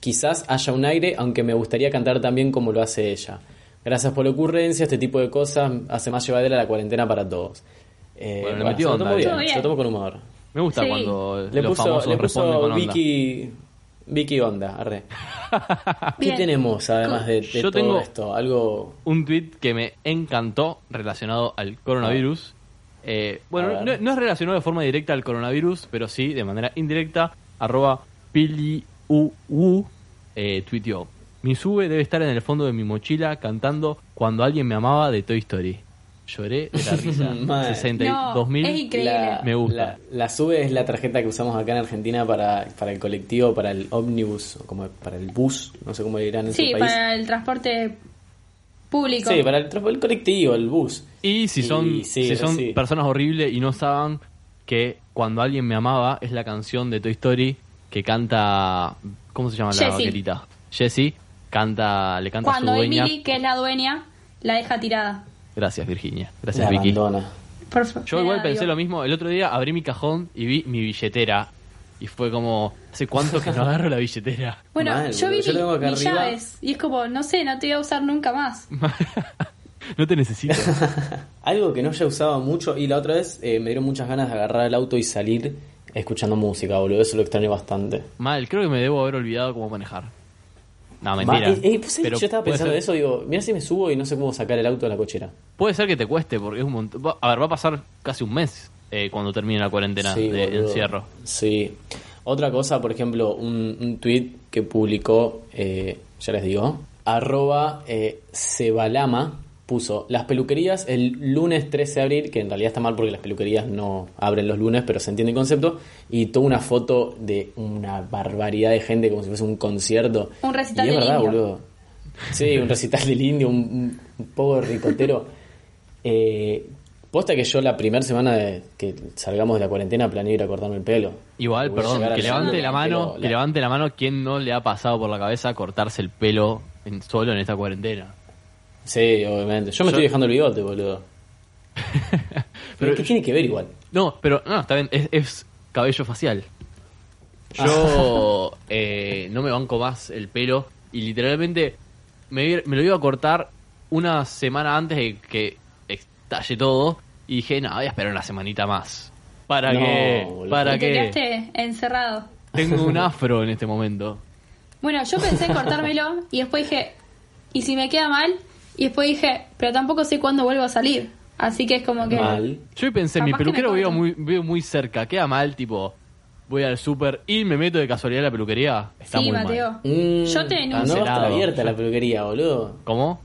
quizás haya un aire, aunque me gustaría cantar también como lo hace ella. Gracias por la ocurrencia, este tipo de cosas hace más llevadera la cuarentena para todos. Eh, Bueno, le bueno, metió se lo tomo bien, Todo bien. se lo tomo con humor. Me gusta Sí. cuando Le los puso, famosos le responden puso onda. Vicky, Onda, arre. ¿Qué Bien. tenemos además de, de Yo todo tengo- esto? Algo... un tweet que me encantó relacionado al coronavirus. Eh, bueno, no es relacionado de forma directa al coronavirus, pero sí de manera indirecta. Arroba PiliUU eh, tuiteó. Mi sube debe estar en el fondo de mi mochila cantando Cuando alguien me amaba de Toy Story. Lloré de la risa. Mal. 62.000 No, es increíble. La, me gusta. La, la SUBE es la tarjeta que usamos acá en Argentina para, para el colectivo, para el ómnibus, o como para el bus, no sé cómo le dirán en Sí, su país. para el transporte público. Sí, para el, el colectivo, el bus. Y si son, Y sí, si son sí. personas horribles y no saben que Cuando alguien me amaba es la canción de Toy Story que canta. ¿Cómo se llama la vaquerita? Jessie. Canta, le canta Cuando a su dueña. Emily, que es la dueña, la deja tirada. Gracias, Virginia. Gracias, Vicky. abandona. Yo igual pensé digo. lo mismo. El otro día abrí mi cajón y vi mi billetera. Y fue como, ¿hace cuánto que no agarro la billetera? Bueno, Mal, yo vi Yo tengo acá mis arriba. llaves y es como, no sé, no te voy a usar nunca más. no te necesito. Algo que no haya usado mucho, y la otra vez eh, me dieron muchas ganas de agarrar el auto y salir escuchando música, boludo. Eso lo extraño bastante. Mal, creo que me debo haber olvidado cómo manejar. No, mentira. eh, eh, pues, ¿sabés Pero que yo estaba pensando de eso, digo, mira si me subo y no sé cómo sacar el auto de la cochera. Puede ser que te cueste, porque es un montón. A ver, va a pasar casi un mes eh, cuando termine la cuarentena Sí, de boludo. encierro. Sí. Otra cosa, por ejemplo, un, un tweet que publicó, eh, ya les digo, arroba eh, Cebalama puso las peluquerías el lunes 13 de abril, que en realidad está mal porque las peluquerías no abren los lunes, pero se entiende el concepto, y toda una foto de una barbaridad de gente como si fuese un concierto. Un recital y es del verdad, indio. boludo. Sí, un recital del indio, un, poco de ricotero. Eh, posta que yo la primera semana de que salgamos de la cuarentena planeé ir a cortarme el pelo. Igual, perdón, que levante la mano, que levante la mano quien no le ha pasado por la cabeza cortarse el pelo en, solo en esta cuarentena. Sí, obviamente. Yo me Yo- estoy dejando el bigote, boludo. Pero, Pero- ¿qué tiene que ver igual? No, pero no, está bien, es, es cabello facial. Yo eh, no me banco más el pelo y literalmente me, me lo iba a cortar una semana antes de que estalle todo y dije, no, voy a esperar una semanita más. ¿Para No, qué? boludo. ¿Para y te qué? quedaste encerrado. Tengo un afro en este momento. Bueno, yo pensé en cortármelo y después dije, ¿y si me queda mal? Y después dije, pero tampoco sé cuándo vuelvo a salir. Así que es como que... Mal. Yo pensé, mi peluquero veo muy, veo muy cerca, queda mal, tipo, voy al súper y me meto de casualidad a la peluquería. Está sí, muy Mateo. mal. Mm, Yo te ah, denuncio. no va a estar abierta la peluquería, boludo. ¿Cómo?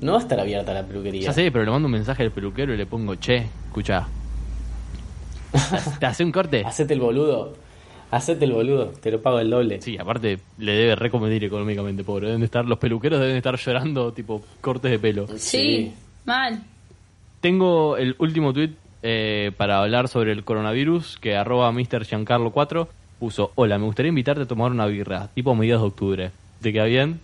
No va a estar abierta la peluquería. Ya sé, pero le mando un mensaje al peluquero y le pongo, che, escucha. ¿Te hace un corte? Hacete el boludo. Hacete el boludo. Te lo pago el doble. Sí, aparte le debe recomendar económicamente, pobre. Deben de estar, los peluqueros deben estar llorando, tipo, cortes de pelo. Sí, mal. Tengo el último tweet eh, para hablar sobre el coronavirus, que arroba Mr. Giancarlo 4 puso, hola, me gustaría invitarte a tomar una birra, tipo a mediados de octubre. ¿Te queda bien?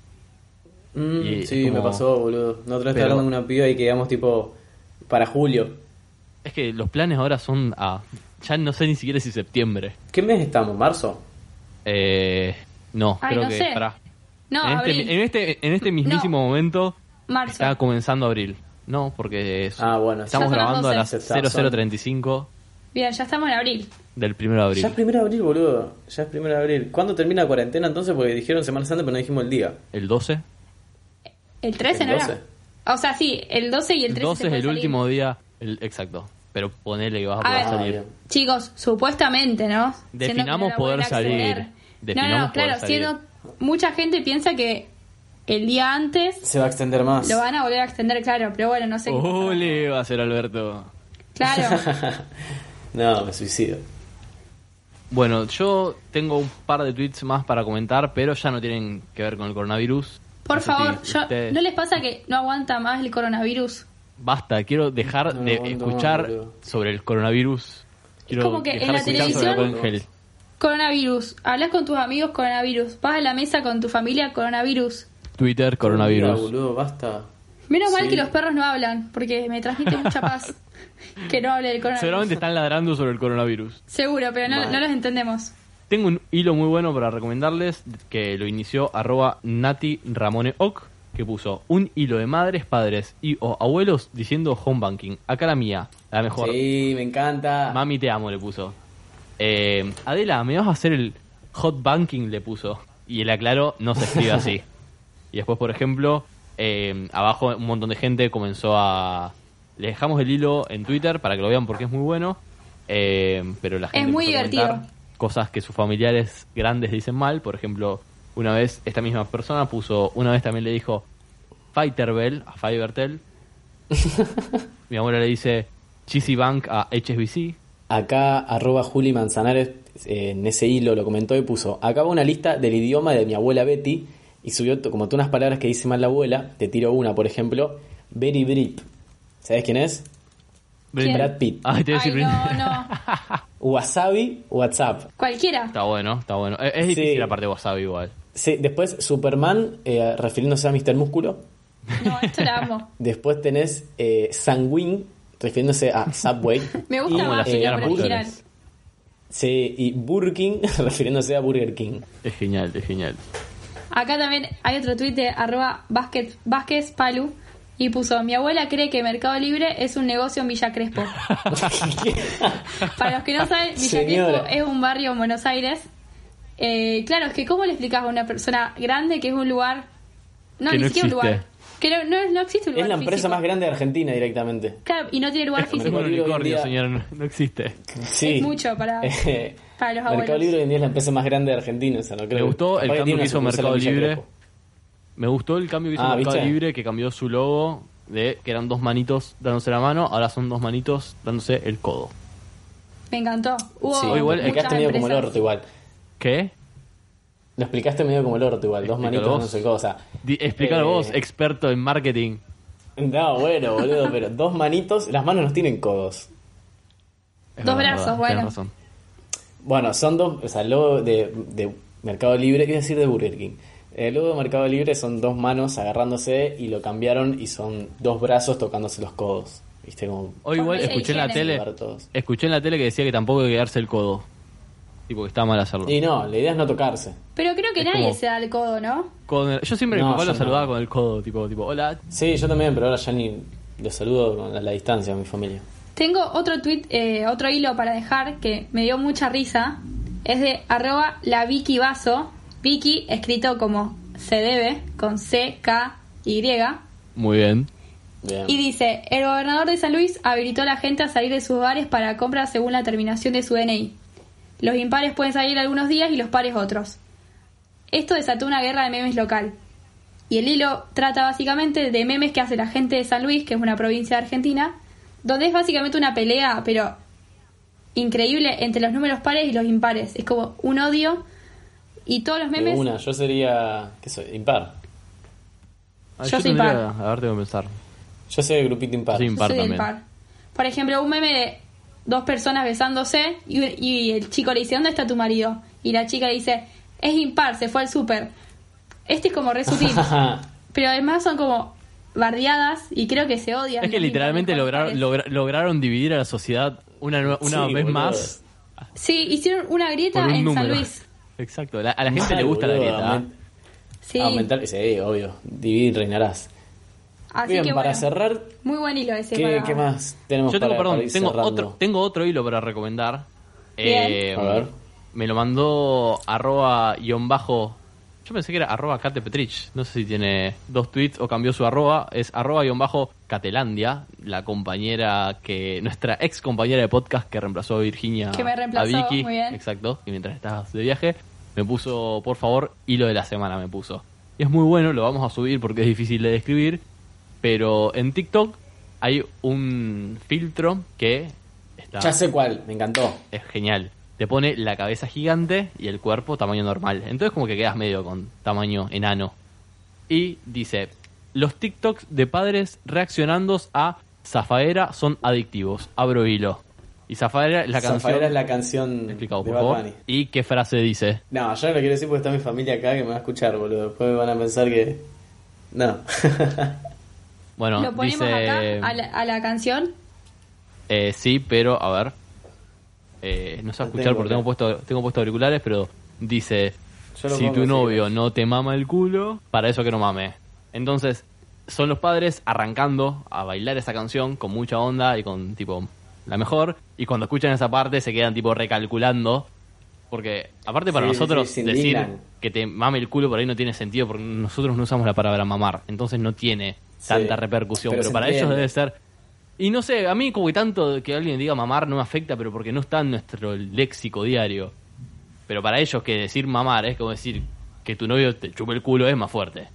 Mm, Y sí, me pasó, boludo. No otra vez Pero- estaba hablando con una piba y quedamos tipo para julio. Es que los planes ahora son a... Ya no sé ni siquiera si septiembre. ¿Qué mes estamos? ¿Marzo? Eh, no, Ay, creo no que... sé. pará. No, en, abril. este, en, este, en este mismísimo momento Marzo. está comenzando abril. No, porque es- Ah, bueno. estamos grabando a 12. las 0035 Bien, ya estamos en abril. del 1 de abril. Ya es primero de abril, boludo. Ya es primero de abril. ¿Cuándo termina la cuarentena entonces? Porque dijeron Semana Santa, pero no dijimos el día. ¿El 12? ¿El 13 ¿El no 12? era? O sea, sí, el 12 y el El 13 12 se es puede el salir. último día, el, exacto. Pero ponele que vas a A poder ver, salir. chicos, supuestamente, ¿no? Definamos no poder salir. Definamos no, no, claro, salir. siendo mucha gente piensa que el día antes Se va a extender más. lo van a volver a extender, claro, pero bueno, no sé. Ole, va a ser Alberto. Claro. no, me suicido. Bueno, yo tengo un par de tweets más para comentar, pero ya no tienen que ver con el coronavirus. Por No sé favor, si yo, ustedes- ¿no les pasa que no aguanta más el coronavirus? Basta, quiero dejar No, de no, escuchar sobre el coronavirus. Quiero como que en la de televisión-. Coronavirus. Hablas con tus amigos, coronavirus. Vas a la mesa con tu familia, coronavirus. Twitter, Mira, coronavirus. boludo, basta. Menos mal que los perros no hablan, porque me transmite mucha paz que no hable del coronavirus. Seguramente están ladrando sobre el coronavirus. Seguro, pero no, no los entendemos. Tengo un hilo muy bueno para recomendarles que lo inició arroba Nati Ramone Oc, que puso un hilo de madres, padres y o abuelos diciendo home banking. Acá la mía, la mejor. Sí, me encanta. Mami te amo le puso. Eh, Adela, ¿me vas a hacer el hot banking? le puso. Y él aclaró, no se escribe así. y después, por ejemplo, eh, abajo un montón de gente comenzó a... Le dejamos el hilo en Twitter para que lo vean porque es muy bueno. eh, pero la gente muy a comentar divertido. Cosas que sus familiares grandes dicen mal. Por ejemplo, una vez esta misma persona puso... Una vez también le dijo Fighter a Fivertel. Mi abuela le dice Cheesy Bank a HSBC. Acá, arroba Juli Manzanares, eh, en ese hilo lo comentó y puso, acá va una lista del idioma de mi abuela Betty y subió como tú unas palabras que dice mal la abuela, te tiro una, por ejemplo, Very Brip. ¿Sabes quién es? ¿Quién? Brad Pitt. Ay, te iba a Ay, decir no, no. Wasabi, WhatsApp. Cualquiera. Está bueno, está bueno. Es, es difícil Sí. la parte de wasabi igual. Sí, después Superman, eh, refiriéndose a Mr. Músculo. No, esto la amo. Después tenés eh, Sanguine, refiriéndose a Subway. Me gusta Y, Como más original. mayores. Sí, y Burger King, refiriéndose a Burger King. Es genial, es genial. Acá también hay otro tuit de arroba Vázquez, Vázquez Palu y puso, mi abuela cree que Mercado Libre es un negocio en Villa Crespo. Para los que no saben, Villa Señora. Crespo es un barrio en Buenos Aires. Eh, claro, es que ¿cómo le explicas a una persona grande que es un lugar... No, Que ni no siquiera un lugar. Que no, no, no existe un Es lugar la empresa físico. más grande de Argentina directamente. Claro, y no tiene lugar Es físico. un unicornio, día- señor, no, no existe. Sí. Es mucho para, para los Mercado abuelos. Libre hoy en día es la empresa más grande de Argentina. O sea, no creo Me gustó el que cambio que hizo sucursal Mercado Libre. Me gustó el cambio que hizo Ah, Mercado ¿viste? Libre, que cambió su logo de que eran dos manitos dándose la mano, ahora son dos manitos dándose el codo. Me encantó. Hubo Sí, O igual, muchas explicaste medio como el orto igual. ¿Qué? Lo explicaste medio como el orto igual. Dos manitos vos. no sé cosa. Di- Explícalo Eh, vos, experto en marketing. No, bueno, boludo, pero dos manitos, las manos no tienen codos. Es Dos verdad, brazos, verdad, bueno. Bueno, son dos, o sea, el logo de, de Mercado Libre, iba a decir de Burger King. El logo de Mercado Libre son dos manos agarrándose y lo cambiaron y son dos brazos tocándose los codos. ¿Viste? Como O igual escuché en la tele, escuché en la tele que decía que tampoco hay que quedarse el codo. Tipo que está mal hacerlo. Y no, la idea es no tocarse. Pero creo que Es nadie como- se da el codo, ¿no? Con el- yo siempre No, mi papá yo lo saludaba no. con el codo, tipo, tipo, hola. Sí, yo también, pero ahora ya ni lo saludo con- a la distancia a mi familia. Tengo otro tweet, eh, otro hilo para dejar que me dio mucha risa. Es de arroba la Vicky Vaso. Vicky escrito como se debe, con C, K, Y. Muy bien. Bien. Y dice, el gobernador de San Luis habilitó a la gente a salir de sus hogares para compras según la terminación de su DNI. Los impares pueden salir algunos días y los pares otros. Esto desató una guerra de memes local. Y el hilo trata básicamente de memes que hace la gente de San Luis, que es una provincia de Argentina, donde es básicamente una pelea, pero increíble, entre los números pares y los impares. Es como un odio y todos los De memes... una, yo sería. ¿Qué soy? Impar. Ah, Yo soy tendría- par. A ver, tengo que pensar. Yo soy el grupito impar. Yo soy Yo impar soy también. par. Por ejemplo, un meme de dos personas besándose y, y el chico le dice, ¿dónde está tu marido? Y la chica le dice, es impar, se fue al súper. Este es como re sutil. pero además son como bardeadas y creo que se odian. Es que literalmente lograron, logra- lograron dividir a la sociedad una, una Sí, vez boludo. más Sí, hicieron una grieta un en número. San Luis. Exacto. La- a la gente Mal, le gusta la grieta. aument- Sí, Aumentar, sí, obvio. Dividir reinarás. Así Bien, que para bueno, cerrar, muy buen hilo ese. ¿qué, para- qué más tenemos Yo tengo, para, perdón, para ir tengo cerrando? otro, tengo otro hilo para recomendar. Bien. Eh, A ver. Me lo mandó arroba guion bajo Yo pensé que era arroba Kate Petrich. No sé si tiene dos tweets o cambió su arroba. Es arroba guion bajo Catelandia, la compañera que. nuestra ex compañera de podcast que reemplazó a Virginia. Que me reemplazó, a Vicky. muy bien. Exacto. Y mientras estabas de viaje, me puso, por favor, hilo de la semana me puso. Y es muy bueno, lo vamos a subir porque es difícil de describir. Pero en TikTok hay un filtro que está Ya sé cuál, me encantó. es genial. Te pone la cabeza gigante y el cuerpo tamaño normal. Entonces como que quedas medio con tamaño enano. Y dice, los TikToks de padres reaccionando a Zafaera son adictivos. Abro hilo. Y Zafaera es la canción... Zafaera es la canción Explicado, de por Bad favor. Bunny. ¿Y qué frase dice? No, yo no lo quiero decir porque está mi familia acá que me va a escuchar, boludo. Después me van a pensar que... No. Bueno, Lo ponemos dice... acá a la, a la canción. Eh, sí, pero a ver. Eh, no Lo escuchar tengo porque tengo puesto, tengo puesto auriculares, pero dice: Si tu novio no te mama el culo, para eso que no mame. Entonces, son los padres arrancando a bailar esa canción con mucha onda y con tipo la mejor. Y cuando escuchan esa parte se quedan tipo recalculando. Porque, aparte, para Sí, nosotros sí, decir indignan. que te mame el culo por ahí no tiene sentido porque nosotros no usamos la palabra mamar. Entonces no tiene Sí, tanta repercusión. pero para ellos debe ser. Y no sé, a mí como que tanto que alguien diga mamar no me afecta, pero porque no está en nuestro léxico diario. Pero para ellos que decir mamar es como decir que tu novio te chupe el culo es más fuerte.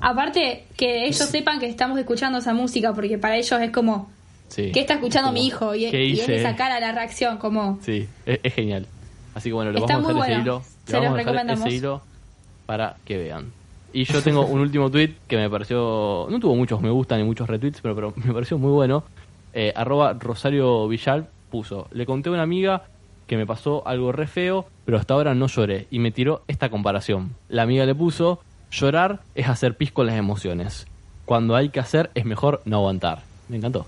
Aparte, que ellos sepan que estamos escuchando esa música, porque para ellos es como, Sí. ¿qué está escuchando Como, mi hijo? Y, ¿qué y es esa cara, la reacción, como, Sí, es, es genial. Así que bueno, le Está vamos a dejar ese bueno. hilo. Se Le los vamos a dejar ese hilo para que vean. Y yo tengo un último tweet que me pareció. No tuvo muchos me gustan ni muchos retweets, pero, pero me pareció muy bueno. Eh, arroba Rosario Villal puso. Le conté a una amiga que me pasó algo re feo, pero hasta ahora no lloré. Y me tiró esta comparación. La amiga le puso: Llorar es hacer pis con las emociones. Cuando hay que hacer, es mejor no aguantar. Me encantó.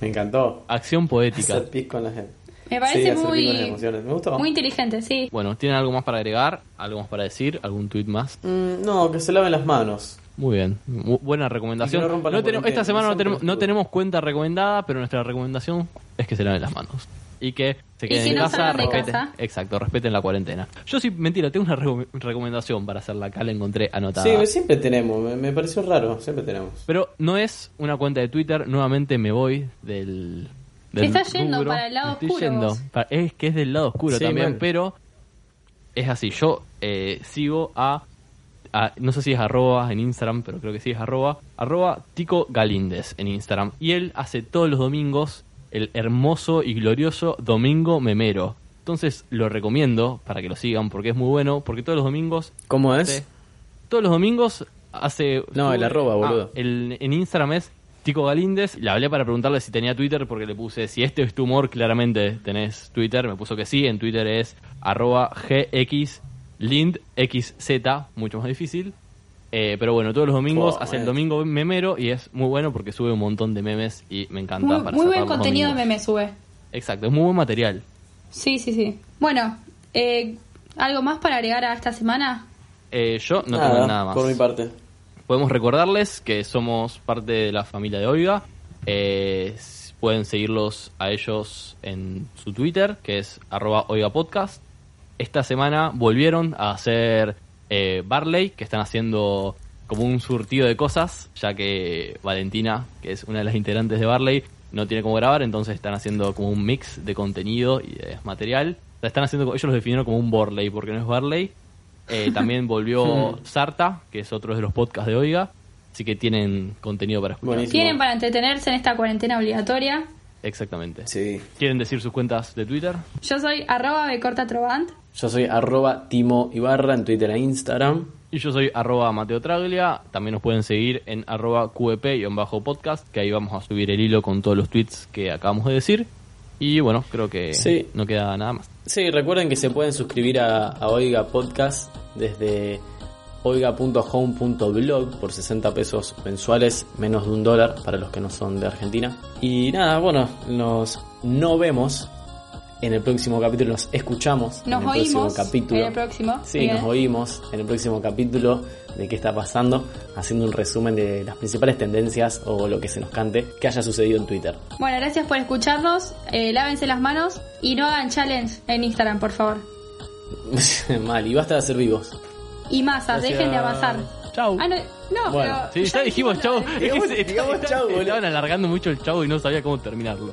Me encantó. Acción poética. Hacer pis con la gente. Me parece muy, emociones. Me gustó. muy inteligente, sí. Bueno, ¿tienen algo más para agregar? ¿Algo más para decir? ¿Algún tweet más? Mm, no, que se laven las manos. Muy bien, buena recomendación. No tenemos- esta semana no tenemos, no tenemos cuenta recomendada, pero nuestra recomendación es que se laven las manos. Y que se queden que en no casa, respeten, casa. exacto, respeten la cuarentena. Yo sí, mentira, tengo una re- recomendación para hacerla acá, la encontré anotada. Sí, siempre tenemos. Me, me pareció raro. Siempre tenemos. Pero no es una cuenta de Twitter, nuevamente me voy del... del Te estás yendo rubro. para el lado estoy oscuro yendo. vos. Pa- Es que es del lado oscuro Sí, también, mal. pero es así. Yo eh, sigo a, a- No sé si es arroba en Instagram, pero creo que sí es arroba. Arroba Tico Galíndez en Instagram. Y él hace todos los domingos el hermoso y glorioso Domingo Memero. Entonces lo recomiendo para que lo sigan porque es muy bueno. Porque todos los domingos ¿Cómo es? Sí. Todos los domingos hace... No, el arroba, boludo. Ah, el, en Instagram es Tico Galíndez. Le hablé para preguntarle si tenía Twitter porque le puse, si este es tu humor, claramente tenés Twitter. Me puso que sí. En Twitter es arroba gxlindxz, mucho más difícil. Eh, pero bueno, todos los domingos Oh, hace el domingo memero y es muy bueno porque sube un montón de memes y me encanta. Muy, para muy buen contenido de domingos. meme sube. Exacto, es muy buen material. Sí, sí, sí. Bueno, eh, ¿algo más para agregar a esta semana? Eh, yo no Nada, tengo nada más. Por mi parte. Podemos recordarles que somos parte de la familia de Oiga. Eh, pueden seguirlos a ellos en su Twitter, que es arroba Oiga. Esta semana volvieron a hacer eh, Barley, que están haciendo como un surtido de cosas, ya que Valentina, que es una de las integrantes de Barley, no tiene cómo grabar, entonces están haciendo como un mix de contenido y de material. Están haciendo, ellos los definieron como un Borley, porque no es Barley. Eh, también volvió Sarta, que es otro de los podcasts de Oiga, así que tienen contenido para escuchar. Buenísimo. Tienen para entretenerse en esta cuarentena obligatoria. Exactamente. Sí. ¿Quieren decir sus cuentas de Twitter? Yo soy arroba becortatrovant. Yo soy arroba Timo Ibarra en Twitter e Instagram. Y yo soy arroba Mateo Traglia. También nos pueden seguir en arroba QEP-podcast, que ahí vamos a subir el hilo con todos los tweets que acabamos de decir. Y bueno, creo que Sí. no queda nada más. Sí, recuerden que se pueden suscribir a, a Oiga Podcast desde oiga.home.blog por 60 pesos mensuales, menos de un dólar para los que no son de Argentina. Y nada, bueno, nos no vemos en el próximo capítulo, nos escuchamos Nos en el próximo oímos capítulo. en el próximo. Sí, Bien. nos oímos en el próximo capítulo de qué está pasando, haciendo un resumen de las principales tendencias o lo que se nos cante que haya sucedido en Twitter. Bueno, gracias por escucharnos. Eh, lávense las manos y no hagan challenge en Instagram, por favor. Mal, y basta de hacer vivos. y masas, Gracias. dejen de avanzar. Chau. Ah, no, no, Bueno, pero. Sí, ya dijimos chau. Digamos- digamos chau. Estaban alargando mucho el chau y no sabía cómo terminarlo.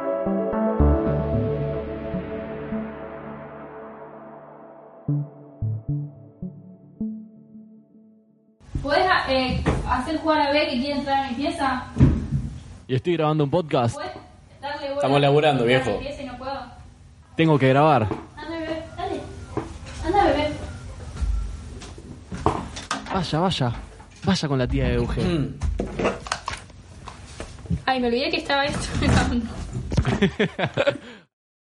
Jugar a B que quiere entrar a mi pieza? Y estoy grabando un podcast. ¿Puedes darle bola Estamos laburando, viejo. mi pieza y no puedo? Tengo que grabar. Anda, bebé, dale. Anda, bebé. Vaya, vaya. Vaya con la tía de Eugenio. Mm. Ay, me olvidé que estaba esto.